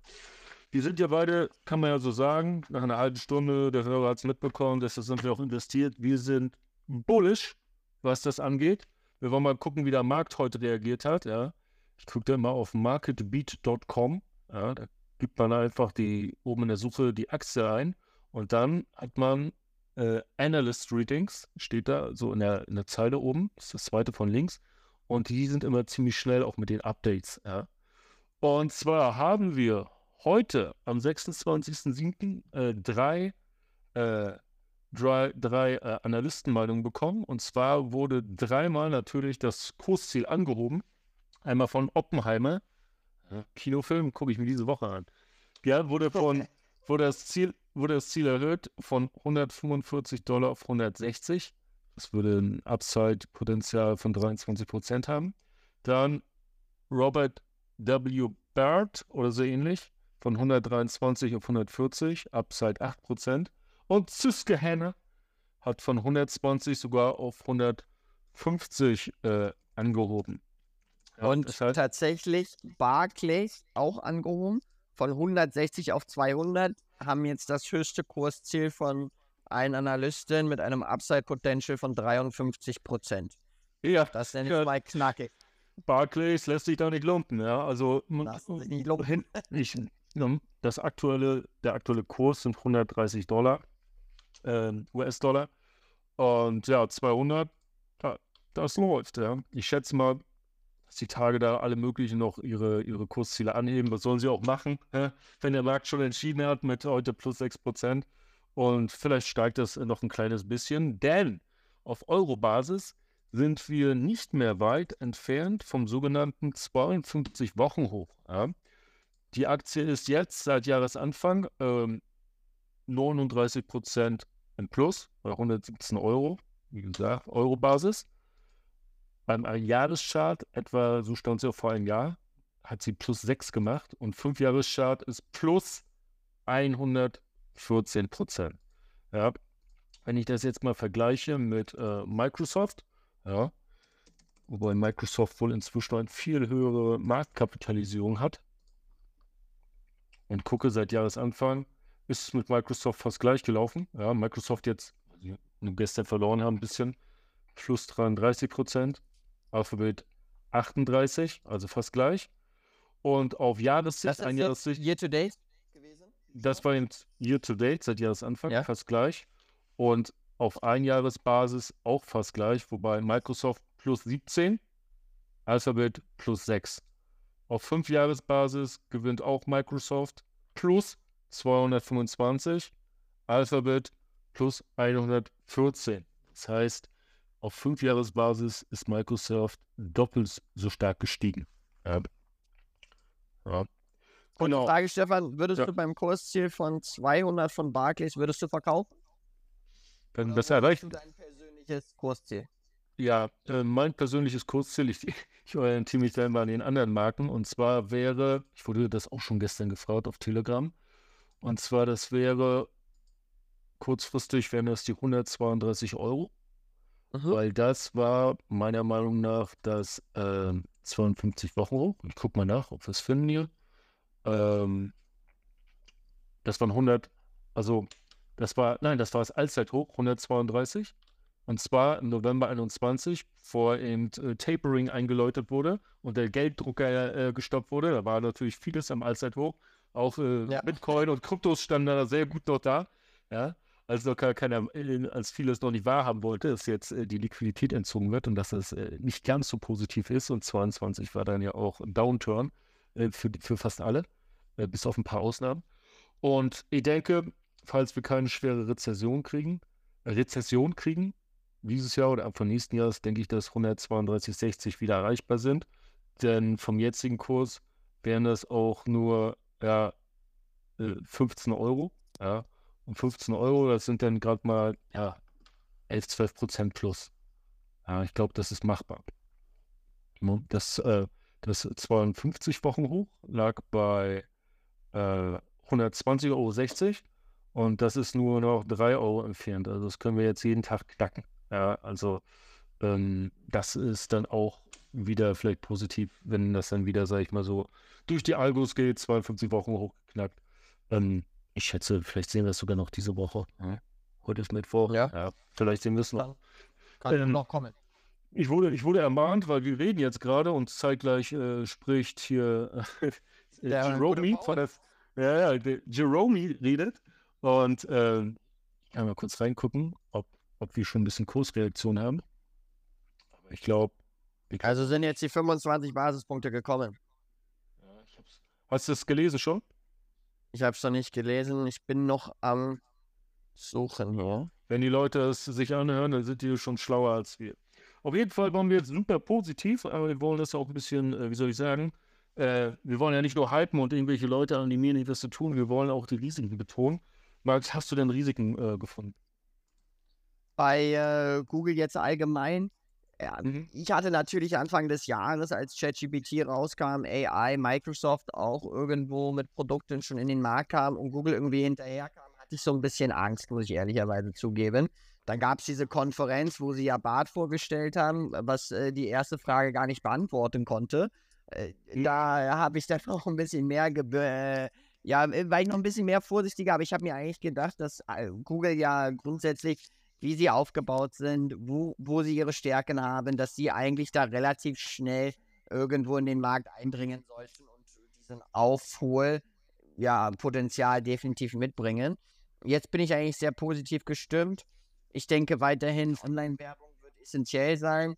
Die sind ja beide, kann man ja so sagen, nach einer halben Stunde, der Hörer hat es mitbekommen, deshalb sind wir auch investiert. Wir sind bullish, was das angeht. Wir wollen mal gucken, wie der Markt heute reagiert hat. Ja. Ich gucke da mal auf marketbeat.com. Ja, da gibt man einfach die oben in der Suche die Aktie ein und dann hat man äh, Analyst Readings, steht da so in der, in der Zeile oben, das ist das zweite von links. Und die sind immer ziemlich schnell auch mit den Updates. Ja. Und zwar haben wir heute am 26.07. Äh, drei äh, drei, drei äh, Analystenmeinungen bekommen. Und zwar wurde dreimal natürlich das Kursziel angehoben. Einmal von Oppenheimer. Ja, Kinofilm gucke ich mir diese Woche an. Ja, wurde von wurde das Ziel wurde das Ziel erhöht von 145 Dollar auf 160. Das würde ein Upside-Potenzial von 23 Prozent haben. Dann Robert W. Baird oder so ähnlich von 123 auf 140, Upside 8 Prozent. Und Susquehanna hat von 120 sogar auf 150 äh, angehoben. Ja, und heißt, tatsächlich Barclays auch angehoben. Von 160 auf 200 haben jetzt das höchste Kursziel von allen Analysten mit einem Upside Potential von 53 Prozent. Ja. Das nenne ich ja, mal knackig. Barclays lässt sich da nicht lumpen, ja. Also nicht lumpen. Ich, das aktuelle, der aktuelle Kurs sind 130 Dollar äh, US-Dollar. Und ja, 200, ja, das läuft. Ja. Ich schätze mal, dass die Tage da alle möglichen noch ihre, ihre Kursziele anheben. Was sollen sie auch machen, wenn der Markt schon entschieden hat mit heute plus 6%. Und vielleicht steigt das noch ein kleines bisschen, denn auf Euro-Basis sind wir nicht mehr weit entfernt vom sogenannten 52 Wochen hoch. Ja? Die Aktie ist jetzt seit Jahresanfang ähm, 39 Prozent im Plus bei 117 Euro, wie gesagt, Euro-Basis. Beim Jahreschart, etwa so stand sie auch vor einem Jahr, hat sie plus 6 gemacht und 5 Jahreschart ist plus 114 Prozent. Ja. Wenn ich das jetzt mal vergleiche mit äh, Microsoft, ja, wobei Microsoft wohl inzwischen eine viel höhere Marktkapitalisierung hat und gucke seit Jahresanfang, ist es mit Microsoft fast gleich gelaufen. Ja, Microsoft jetzt, also gestern verloren haben, ein bisschen, plus 33 Prozent, Alphabet 38, also fast gleich. Und auf Jahressicht, ein Jahressicht. Year to date gewesen? Das war jetzt Year to date, seit Jahresanfang, ja. fast gleich. Und auf Einjahresbasis auch fast gleich, wobei Microsoft plus 17, Alphabet plus 6. Auf Fünfjahresbasis gewinnt auch Microsoft plus 225, Alphabet plus 114. Das heißt, auf Fünfjahresbasis ist Microsoft doppelt so stark gestiegen. Ja. ja. Genau. Frage, Stefan, würdest ja. du beim Kursziel von 200 von Barclays, würdest du verkaufen? Wenn das erreicht. Dein persönliches Kursziel? Ja, äh, mein persönliches Kursziel, ich, ich orientiere mich da immer an den anderen Marken, und zwar wäre, ich wurde das auch schon gestern gefragt auf Telegram, und zwar, das wäre kurzfristig wären das die 132 Euro. Mhm. Weil das war meiner Meinung nach das äh, 52 Wochen hoch. Ich gucke mal nach, ob wir es finden hier. Ähm, das waren 100, also das war, nein, das war das Allzeithoch, 132. Und zwar im November 21, vor eben äh, Tapering eingeläutet wurde und der Gelddrucker äh, gestoppt wurde. Da war natürlich vieles am Allzeithoch. Auch äh, ja. Bitcoin und Kryptos standen da sehr gut noch da. Ja, als noch keiner, äh, als vieles noch nicht wahrhaben wollte, dass jetzt äh, die Liquidität entzogen wird und dass es äh, nicht ganz so positiv ist. Und 22 war dann ja auch ein Downturn für, für fast alle, bis auf ein paar Ausnahmen. Und ich denke, falls wir keine schwere Rezession kriegen, Rezession kriegen, dieses Jahr oder Anfang nächsten Jahres, denke ich, dass 132,60 wieder erreichbar sind. Denn vom jetzigen Kurs wären das auch nur ja, 15 Euro. Ja. Und 15 Euro, das sind dann gerade mal ja, 11, 12 Prozent plus. Ja, ich glaube, das ist machbar. Das, äh, das 52 Wochen hoch lag bei äh, 120,60 Euro und das ist nur noch 3 Euro entfernt. Also das können wir jetzt jeden Tag knacken. Ja, also ähm, das ist dann auch wieder vielleicht positiv, wenn das dann wieder, sage ich mal so, durch die Algos geht, 52 Wochen hochgeknackt. Ähm, ich schätze, vielleicht sehen wir es sogar noch diese Woche. Ja. Heute ist Mittwoch. Ja. ja. Vielleicht sehen wir es noch. Kann, kann ähm, noch kommen. Ich wurde, ich wurde ermahnt, weil wir reden jetzt gerade und zeitgleich äh, spricht hier äh, Jerome von der, ja, ja, Jerome redet und äh, ich kann mal kurz reingucken, ob, ob wir schon ein bisschen Kursreaktion haben. Aber ich glaube. Also sind jetzt die 25 Basispunkte gekommen. Ja, Hast du das gelesen schon? Ich habe es noch nicht gelesen. Ich bin noch am Suchen hier. Wenn die Leute es sich anhören, dann sind die schon schlauer als wir. Auf jeden Fall waren wir jetzt super positiv, aber wir wollen das auch ein bisschen, äh, wie soll ich sagen, äh, wir wollen ja nicht nur hypen und irgendwelche Leute animieren, etwas zu tun, wir wollen auch die Risiken betonen. Max, hast du denn Risiken äh, gefunden? Bei äh, Google jetzt allgemein. Ja, mhm. Ich hatte natürlich Anfang des Jahres, als ChatGPT rauskam, AI, Microsoft auch irgendwo mit Produkten schon in den Markt kam und Google irgendwie hinterherkam, hatte ich so ein bisschen Angst, muss ich ehrlicherweise zugeben. Dann gab es diese Konferenz, wo sie ja Bart vorgestellt haben, was äh, die erste Frage gar nicht beantworten konnte. Äh, mhm. da habe ich dann noch ein bisschen mehr äh, ja, äh, war ich noch ein bisschen mehr vorsichtiger, aber ich habe mir eigentlich gedacht, dass äh, Google ja grundsätzlich, wie sie aufgebaut sind, wo, wo sie ihre Stärken haben, dass sie eigentlich da relativ schnell irgendwo in den Markt eindringen sollten und diesen Aufhol, ja, definitiv mitbringen. Jetzt bin ich eigentlich sehr positiv gestimmt. Ich denke weiterhin, Online-Werbung wird essentiell sein.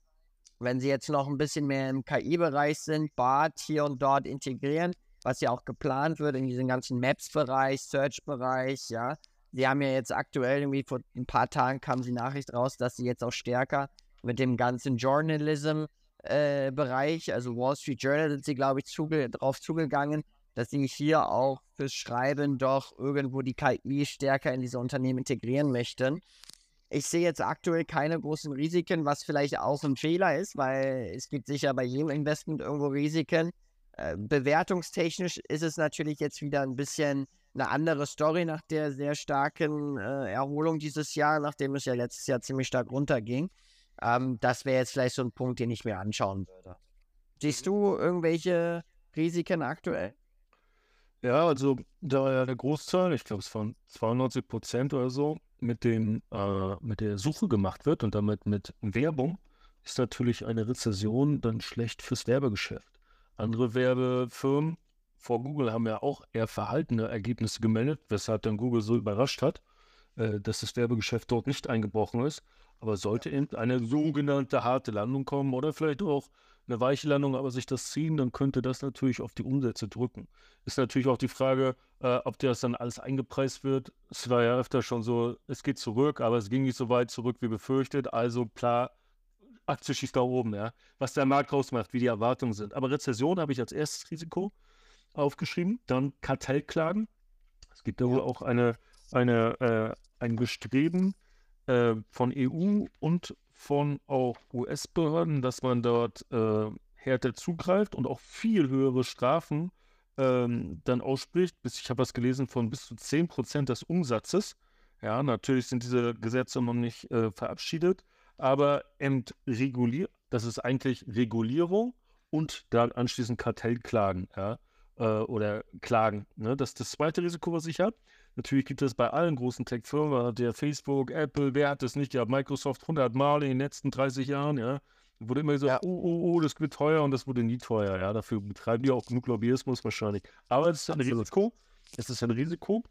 Wenn sie jetzt noch ein bisschen mehr im KI-Bereich sind, BART hier und dort integrieren, was ja auch geplant wird in diesem ganzen Maps-Bereich, Search-Bereich, ja. Sie haben ja jetzt aktuell, irgendwie vor ein paar Tagen kam die Nachricht raus, dass sie jetzt auch stärker mit dem ganzen Journalism-Bereich, äh, also Wall Street Journal, sind sie, glaube ich, zuge drauf zugegangen, dass sie hier auch fürs Schreiben doch irgendwo die KI stärker in diese Unternehmen integrieren möchten. Ich sehe jetzt aktuell keine großen Risiken, was vielleicht auch ein Fehler ist, weil es gibt sicher bei jedem Investment irgendwo Risiken. Äh, bewertungstechnisch ist es natürlich jetzt wieder ein bisschen eine andere Story nach der sehr starken äh, Erholung dieses Jahr, nachdem es ja letztes Jahr ziemlich stark runterging. Ähm, das wäre jetzt vielleicht so ein Punkt, den ich mir anschauen würde. Siehst du irgendwelche Risiken aktuell? Ja, also da ja der Großteil, ich glaube es waren 92 Prozent oder so, mit dem äh, mit der Suche gemacht wird und damit mit Werbung, ist natürlich eine Rezession dann schlecht fürs Werbegeschäft. Andere Werbefirmen vor Google haben ja auch eher verhaltene Ergebnisse gemeldet, weshalb dann Google so überrascht hat, äh, dass das Werbegeschäft dort nicht eingebrochen ist. Aber sollte eben eine sogenannte harte Landung kommen oder vielleicht auch eine weiche Landung, aber sich das ziehen, dann könnte das natürlich auf die Umsätze drücken. Ist natürlich auch die Frage, äh, ob das dann alles eingepreist wird. Es war ja öfter schon so, es geht zurück, aber es ging nicht so weit zurück wie befürchtet. Also klar, Aktie schießt da oben, ja. Was der Markt rausmacht, wie die Erwartungen sind. Aber Rezession habe ich als erstes Risiko aufgeschrieben. Dann Kartellklagen. Es gibt da wohl auch eine, eine, äh, ein Bestreben äh, von EU und von auch US-Behörden, dass man dort äh, härter zugreift und auch viel höhere Strafen ähm, dann ausspricht. Bis, ich habe was gelesen von bis zu 10% des Umsatzes. Ja, natürlich sind diese Gesetze noch nicht äh, verabschiedet. aber reguliert, das ist eigentlich Regulierung und dann anschließend Kartellklagen, ja, äh, oder Klagen. Ne? Das ist das zweite Risiko, was ich habe. Natürlich gibt es bei allen großen Tech-Firmen, der Facebook, Apple, wer hat das nicht? Ja, Microsoft 100 Mal in den letzten 30 Jahren, ja. Wurde immer gesagt, ja. oh, oh, oh, das wird teuer und das wurde nie teuer, ja. Dafür betreiben die auch genug Lobbyismus wahrscheinlich. Aber es ist ein Absolut. Risiko. Es ist ein Risiko.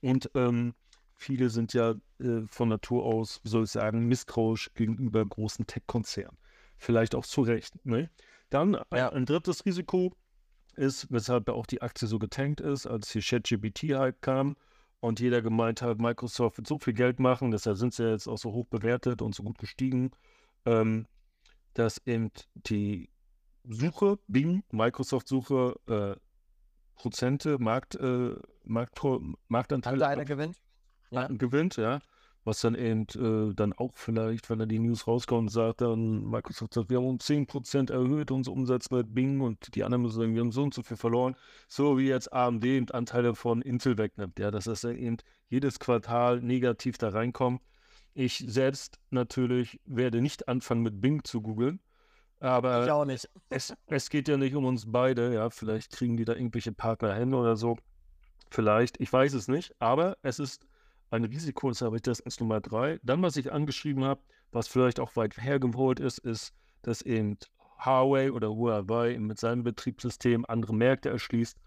Und ähm, viele sind ja äh, von Natur aus, wie soll ich sagen, misstrauisch gegenüber großen Tech-Konzernen. Vielleicht auch zu Recht. Ne? Dann ja. ein drittes Risiko ist, weshalb auch die Aktie so getankt ist, als hier ChatGPT halt kam und jeder gemeint hat, Microsoft wird so viel Geld machen, deshalb sind sie jetzt auch so hoch bewertet und so gut gestiegen, ähm, dass eben die Suche, Bing, Microsoft-Suche, äh, Prozente, Markt, äh, Markt, Marktanteile gewinnt. Ja. gewinnt, ja was dann eben äh, dann auch vielleicht, wenn da die News rauskommt, sagt dann Microsoft sagt, wir haben um 10% erhöht unser Umsatz bei Bing und die anderen müssen sagen, wir haben so und so viel verloren, so wie jetzt AMD eben Anteile von Intel wegnimmt, ja, dass das eben jedes Quartal negativ da reinkommt. Ich selbst natürlich werde nicht anfangen mit Bing zu googeln, aber ich auch nicht. Es, es geht ja nicht um uns beide, ja, vielleicht kriegen die da irgendwelche Partner hin oder so, vielleicht, ich weiß es nicht, aber es ist ein Risiko, habe ich das als Nummer drei. Dann, was ich angeschrieben habe, was vielleicht auch weit hergeholt ist, ist, dass eben Huawei oder Huawei mit seinem Betriebssystem andere Märkte erschließt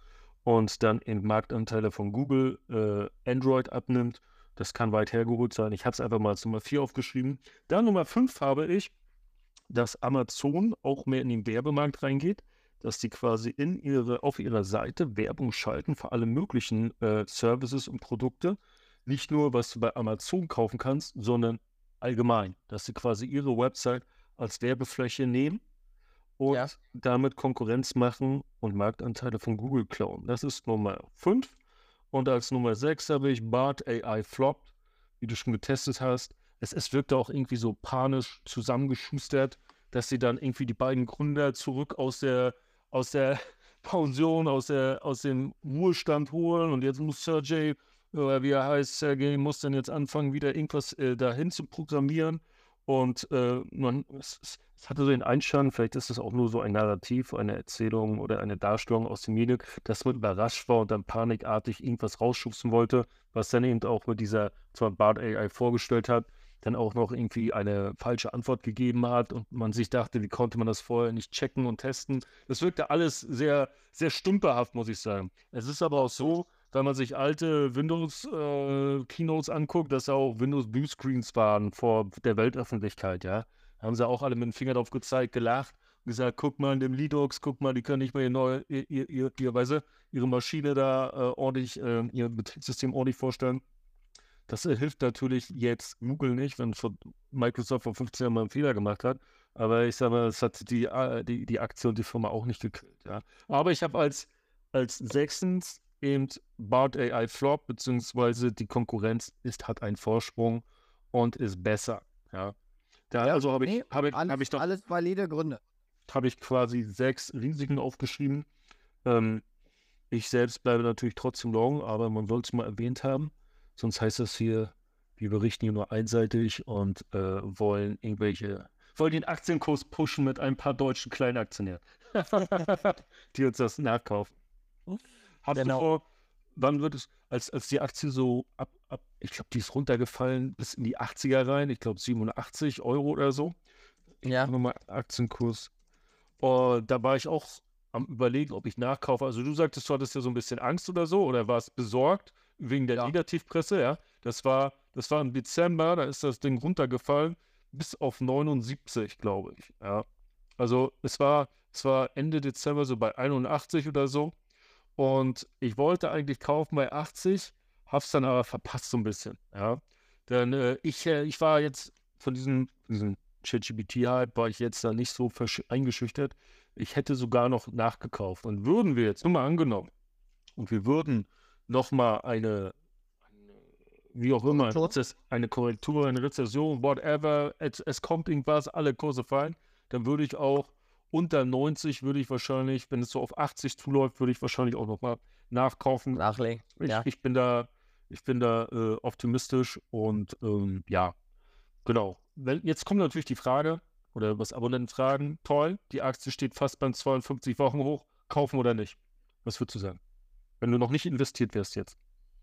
und dann eben Marktanteile von Google äh, Android abnimmt. Das kann weit hergeholt sein. Ich habe es einfach mal als Nummer 4 aufgeschrieben. Dann Nummer 5 habe ich, dass Amazon auch mehr in den Werbemarkt reingeht, dass die quasi in ihre, auf ihrer Seite Werbung schalten für alle möglichen äh, Services und Produkte nicht nur, was du bei Amazon kaufen kannst, sondern allgemein, dass sie quasi ihre Website als Werbefläche nehmen und ja. damit Konkurrenz machen und Marktanteile von Google klauen. Das ist Nummer 5. Und als Nummer 6 habe ich Bart AI Flopped, wie du schon getestet hast. Es, es wirkte auch irgendwie so panisch zusammengeschustert, dass sie dann irgendwie die beiden Gründer zurück aus der, aus der Pension, aus, der, aus dem Ruhestand holen und jetzt muss Sergey oder wie er heißt, Sergei muss dann jetzt anfangen, wieder irgendwas äh, dahin zu programmieren. Und äh, man, es, es, hatte so den Einschein, vielleicht ist es auch nur so ein Narrativ, eine Erzählung oder eine Darstellung aus dem Medien, dass man überrascht war und dann panikartig irgendwas rausschubsen wollte, was dann eben auch mit dieser, zwar Bart AI vorgestellt hat, dann auch noch irgendwie eine falsche Antwort gegeben hat und man sich dachte, wie konnte man das vorher nicht checken und testen. Das wirkte alles sehr, sehr stümperhaft, muss ich sagen. Es ist aber auch so, wenn man sich alte Windows-Keynotes äh, anguckt, dass da auch Windows-Bluescreens waren vor der Weltöffentlichkeit, ja. Da haben sie auch alle mit dem Finger drauf gezeigt, gelacht und gesagt, guck mal in dem Linux, guck mal, die können nicht mehr ihr, neu, ihr, ihr, ihr, ihr ihre Maschine da äh, ordentlich, äh, ihr Betriebssystem ordentlich vorstellen. Das äh, hilft natürlich jetzt Google nicht, wenn Microsoft vor 15 Jahren mal einen Fehler gemacht hat. Aber ich sage mal, es hat die, äh, die, die Aktie die Firma auch nicht gekillt. Ja. Aber ich habe als, als sechstens eben Bart AI Flop, beziehungsweise die Konkurrenz ist, hat einen Vorsprung und ist besser. Ja. Da, ja, also habe ich, nee, hab ich, alles, hab ich doch. Alles valide Gründe. Habe ich quasi sechs Risiken aufgeschrieben. Ähm, ich selbst bleibe natürlich trotzdem long, aber man soll es mal erwähnt haben. Sonst heißt das hier, wir berichten hier nur einseitig und äh, wollen irgendwelche, wollen den Aktienkurs pushen mit ein paar deutschen Kleinaktionären, die uns das nachkaufen. Hast genau. du vor, wann wird es, als, als die Aktie so ab, ab ich glaube, die ist runtergefallen bis in die 80er rein, ich glaube 87 Euro oder so. Ja. Nochmal Aktienkurs. Und da war ich auch am überlegen, ob ich nachkaufe. Also du sagtest, du hattest ja so ein bisschen Angst oder so oder warst besorgt wegen der ja. Negativpresse, ja. Das war, das war im Dezember, da ist das Ding runtergefallen bis auf 79, glaube ich. Ja. Also es war, es war Ende Dezember so bei 81 oder so. Und ich wollte eigentlich kaufen bei 80, hab's dann aber verpasst so ein bisschen. Ja. Denn äh, ich, äh, ich war jetzt von diesem, diesem ChatGPT-Hype, war ich jetzt da nicht so eingeschüchtert. Ich hätte sogar noch nachgekauft. Und würden wir jetzt, nur mal angenommen, und wir würden nochmal eine, eine, wie auch immer, eine Korrektur, eine Rezession, whatever, es, es kommt irgendwas, alle Kurse fallen, dann würde ich auch unter 90 würde ich wahrscheinlich, wenn es so auf 80 zuläuft, würde ich wahrscheinlich auch nochmal nachkaufen. Nachlegen. Ich, ja. ich bin da, ich bin da äh, optimistisch und ähm, ja, Genau. Jetzt kommt natürlich die Frage, oder was Abonnenten fragen, toll, die Aktie steht fast beim 52 Wochen hoch, kaufen oder nicht? Was würdest du sagen? Wenn du noch nicht investiert wärst jetzt.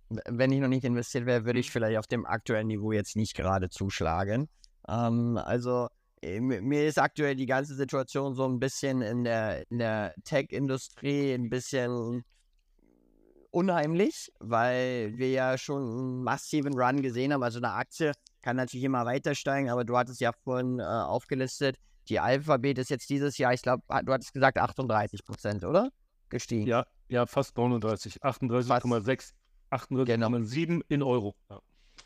Wenn ich noch nicht investiert wäre, würde ich Mhm. vielleicht auf dem aktuellen Niveau jetzt nicht gerade zuschlagen. Ähm, also mir ist aktuell die ganze Situation so ein bisschen in der, in der Tech-Industrie ein bisschen unheimlich, weil wir ja schon einen massiven Run gesehen haben. Also eine Aktie kann natürlich immer weiter steigen, aber du hattest ja vorhin äh, aufgelistet, die Alphabet ist jetzt dieses Jahr, ich glaube, du hattest gesagt 38 Prozent, oder? Gestiegen. Ja, ja, fast 39, 38,6, 38,7 in Euro. Ja.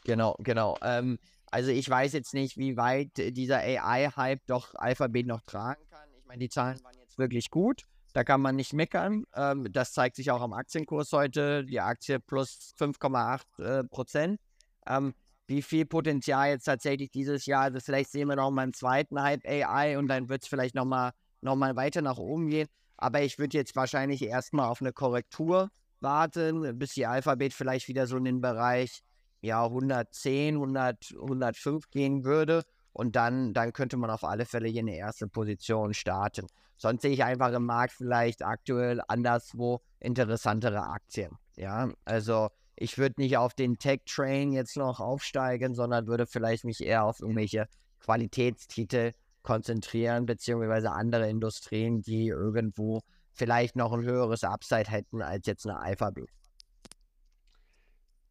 Genau, genau. Ähm, also ich weiß jetzt nicht, wie weit äh, dieser AI-Hype doch Alphabet noch tragen kann. Ich meine, die Zahlen waren jetzt wirklich gut. Da kann man nicht meckern. Ähm, das zeigt sich auch am Aktienkurs heute. Die Aktie plus 5,8 äh, Prozent. Ähm, wie viel Potenzial jetzt tatsächlich dieses Jahr, also vielleicht sehen wir noch mal einen zweiten Hype AI und dann wird es vielleicht noch mal, noch mal weiter nach oben gehen. Aber ich würde jetzt wahrscheinlich erstmal auf eine Korrektur warten, bis die Alphabet vielleicht wieder so in den Bereich ja, 110, 100, 105 gehen würde. Und dann, dann könnte man auf alle Fälle hier eine erste Position starten. Sonst sehe ich einfach im Markt vielleicht aktuell anderswo interessantere Aktien. Ja, also ich würde nicht auf den Tech-Train jetzt noch aufsteigen, sondern würde vielleicht mich eher auf irgendwelche Qualitätstitel konzentrieren, beziehungsweise andere Industrien, die irgendwo vielleicht noch ein höheres Upside hätten als jetzt eine Alphabet.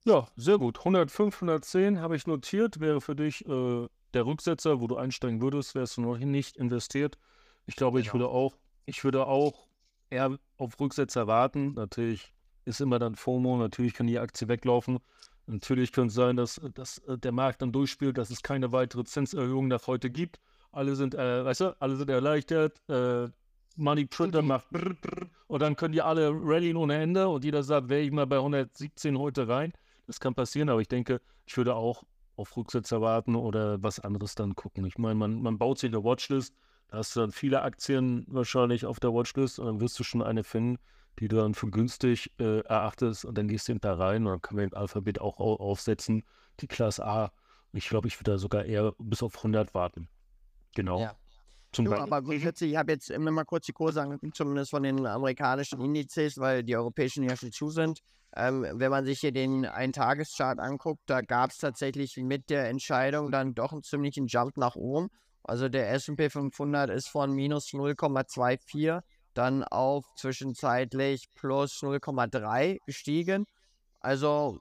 Ja, sehr gut. 105, 110 habe ich notiert. Wäre für dich äh, der Rücksetzer, wo du einsteigen würdest, wärst du noch nicht investiert. Ich glaube, ich Genau. würde auch, ich würde auch eher auf Rücksetzer warten. Natürlich ist immer dann FOMO, natürlich kann die Aktie weglaufen. Natürlich könnte es sein, dass, dass äh, der Markt dann durchspielt, dass es keine weitere Zinserhöhung nach heute gibt. Alle sind, äh, weißt du, alle sind erleichtert. Äh, Money Printer macht brr, brr, und dann können die alle rallyen ohne Ende und jeder sagt, wäre ich mal bei 117 heute rein. Das kann passieren, aber ich denke, ich würde auch auf Rücksetzer warten oder was anderes dann gucken. Ich meine, man, man baut sich eine Watchlist, da hast du dann viele Aktien wahrscheinlich auf der Watchlist und dann wirst du schon eine finden, die du dann für günstig äh, erachtest und dann gehst du da rein und dann kann man den Alphabet auch au aufsetzen, die Class A. Ich glaube, ich würde da sogar eher bis auf 100 warten. Genau. Ja. Zum Du, Beispiel. aber grundsätzlich, ich habe jetzt immer mal kurz die Kurse angeguckt, zumindest von den amerikanischen Indizes, weil die europäischen ja schon zu sind. Ähm, wenn man sich hier den Eintageschart anguckt, da gab es tatsächlich mit der Entscheidung dann doch einen ziemlichen Jump nach oben. Also der S&P 500 ist von minus 0,24 dann auf zwischenzeitlich plus 0,3 gestiegen. Also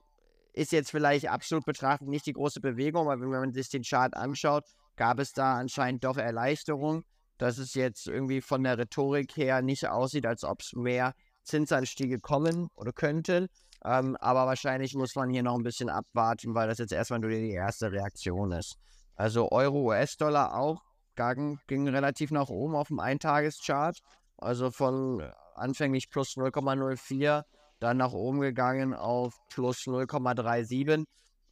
ist jetzt vielleicht absolut betrachtet nicht die große Bewegung, aber wenn man sich den Chart anschaut, gab es da anscheinend doch Erleichterung, dass es jetzt irgendwie von der Rhetorik her nicht aussieht, als ob es mehr Zinsanstiege kommen oder könnten. Ähm, aber wahrscheinlich muss man hier noch ein bisschen abwarten, weil das jetzt erstmal nur die erste Reaktion ist. Also Euro, US-Dollar auch ging, ging relativ nach oben auf dem Eintageschart. Also von anfänglich plus 0,04 dann nach oben gegangen auf plus 0,37.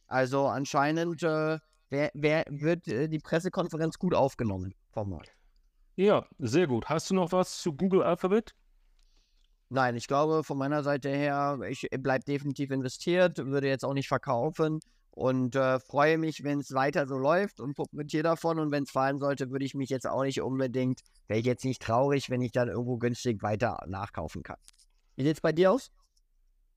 Also anscheinend äh, wer, wer wird äh, die Pressekonferenz gut aufgenommen vom. Ja, sehr gut. Hast du noch was zu Google Alphabet? Nein, ich glaube von meiner Seite her, ich bleibe definitiv investiert, würde jetzt auch nicht verkaufen und äh, freue mich, wenn es weiter so läuft und profitiere davon. Und wenn es fallen sollte, würde ich mich jetzt auch nicht unbedingt, wäre ich jetzt nicht traurig, wenn ich dann irgendwo günstig weiter nachkaufen kann. Wie sieht es bei dir aus?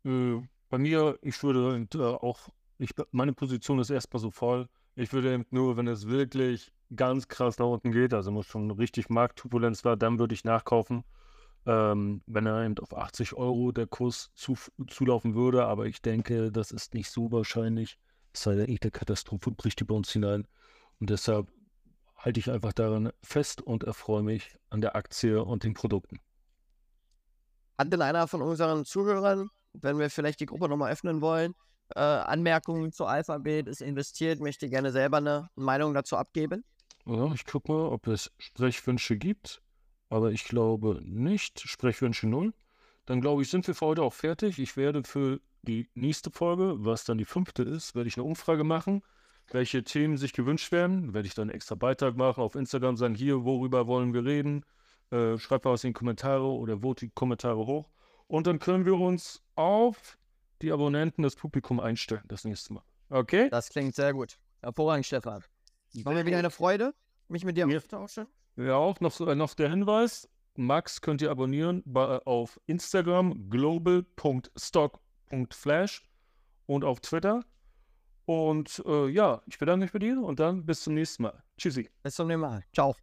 Äh, bei mir, ich würde äh, auch, ich, meine Position ist erstmal so voll. Ich würde eben nur, wenn es wirklich ganz krass nach unten geht, also muss schon richtig Marktturbulenz war, dann würde ich nachkaufen. Ähm, wenn er eben auf 80 Euro der Kurs zu, zulaufen würde, aber ich denke, das ist nicht so wahrscheinlich. Es sei denn, eine Katastrophe bricht bei uns hinein. Und deshalb halte ich einfach daran fest und erfreue mich an der Aktie und den Produkten. Hat denn einer von unseren Zuhörern, wenn wir vielleicht die Gruppe nochmal öffnen wollen, äh, Anmerkungen zu Alphabet, ist investiert, möchte gerne selber eine Meinung dazu abgeben? Ja, ich gucke mal, ob es Sprechwünsche gibt. Aber ich glaube nicht. Sprechwünsche null. Dann glaube ich, sind wir für heute auch fertig. Ich werde für die nächste Folge, was dann die fünfte ist, werde ich eine Umfrage machen, welche Themen sich gewünscht werden. Werde ich dann einen extra Beitrag machen, auf Instagram sagen, hier, worüber wollen wir reden. Äh, schreibt mal was in die Kommentare oder vote die Kommentare hoch. Und dann können wir uns auf die Abonnenten, das Publikum einstellen, das nächste Mal. Okay? Das klingt sehr gut. Hervorragend, Stefan. War mir wieder eine Freude, mich mit dir auszutauschen. Ja, auch noch, äh, noch der Hinweis. Max könnt ihr abonnieren bei, auf Instagram global.stock.flash und auf Twitter. Und äh, ja, ich bedanke mich bei dir und dann bis zum nächsten Mal. Tschüssi. Bis zum nächsten Mal. Ciao.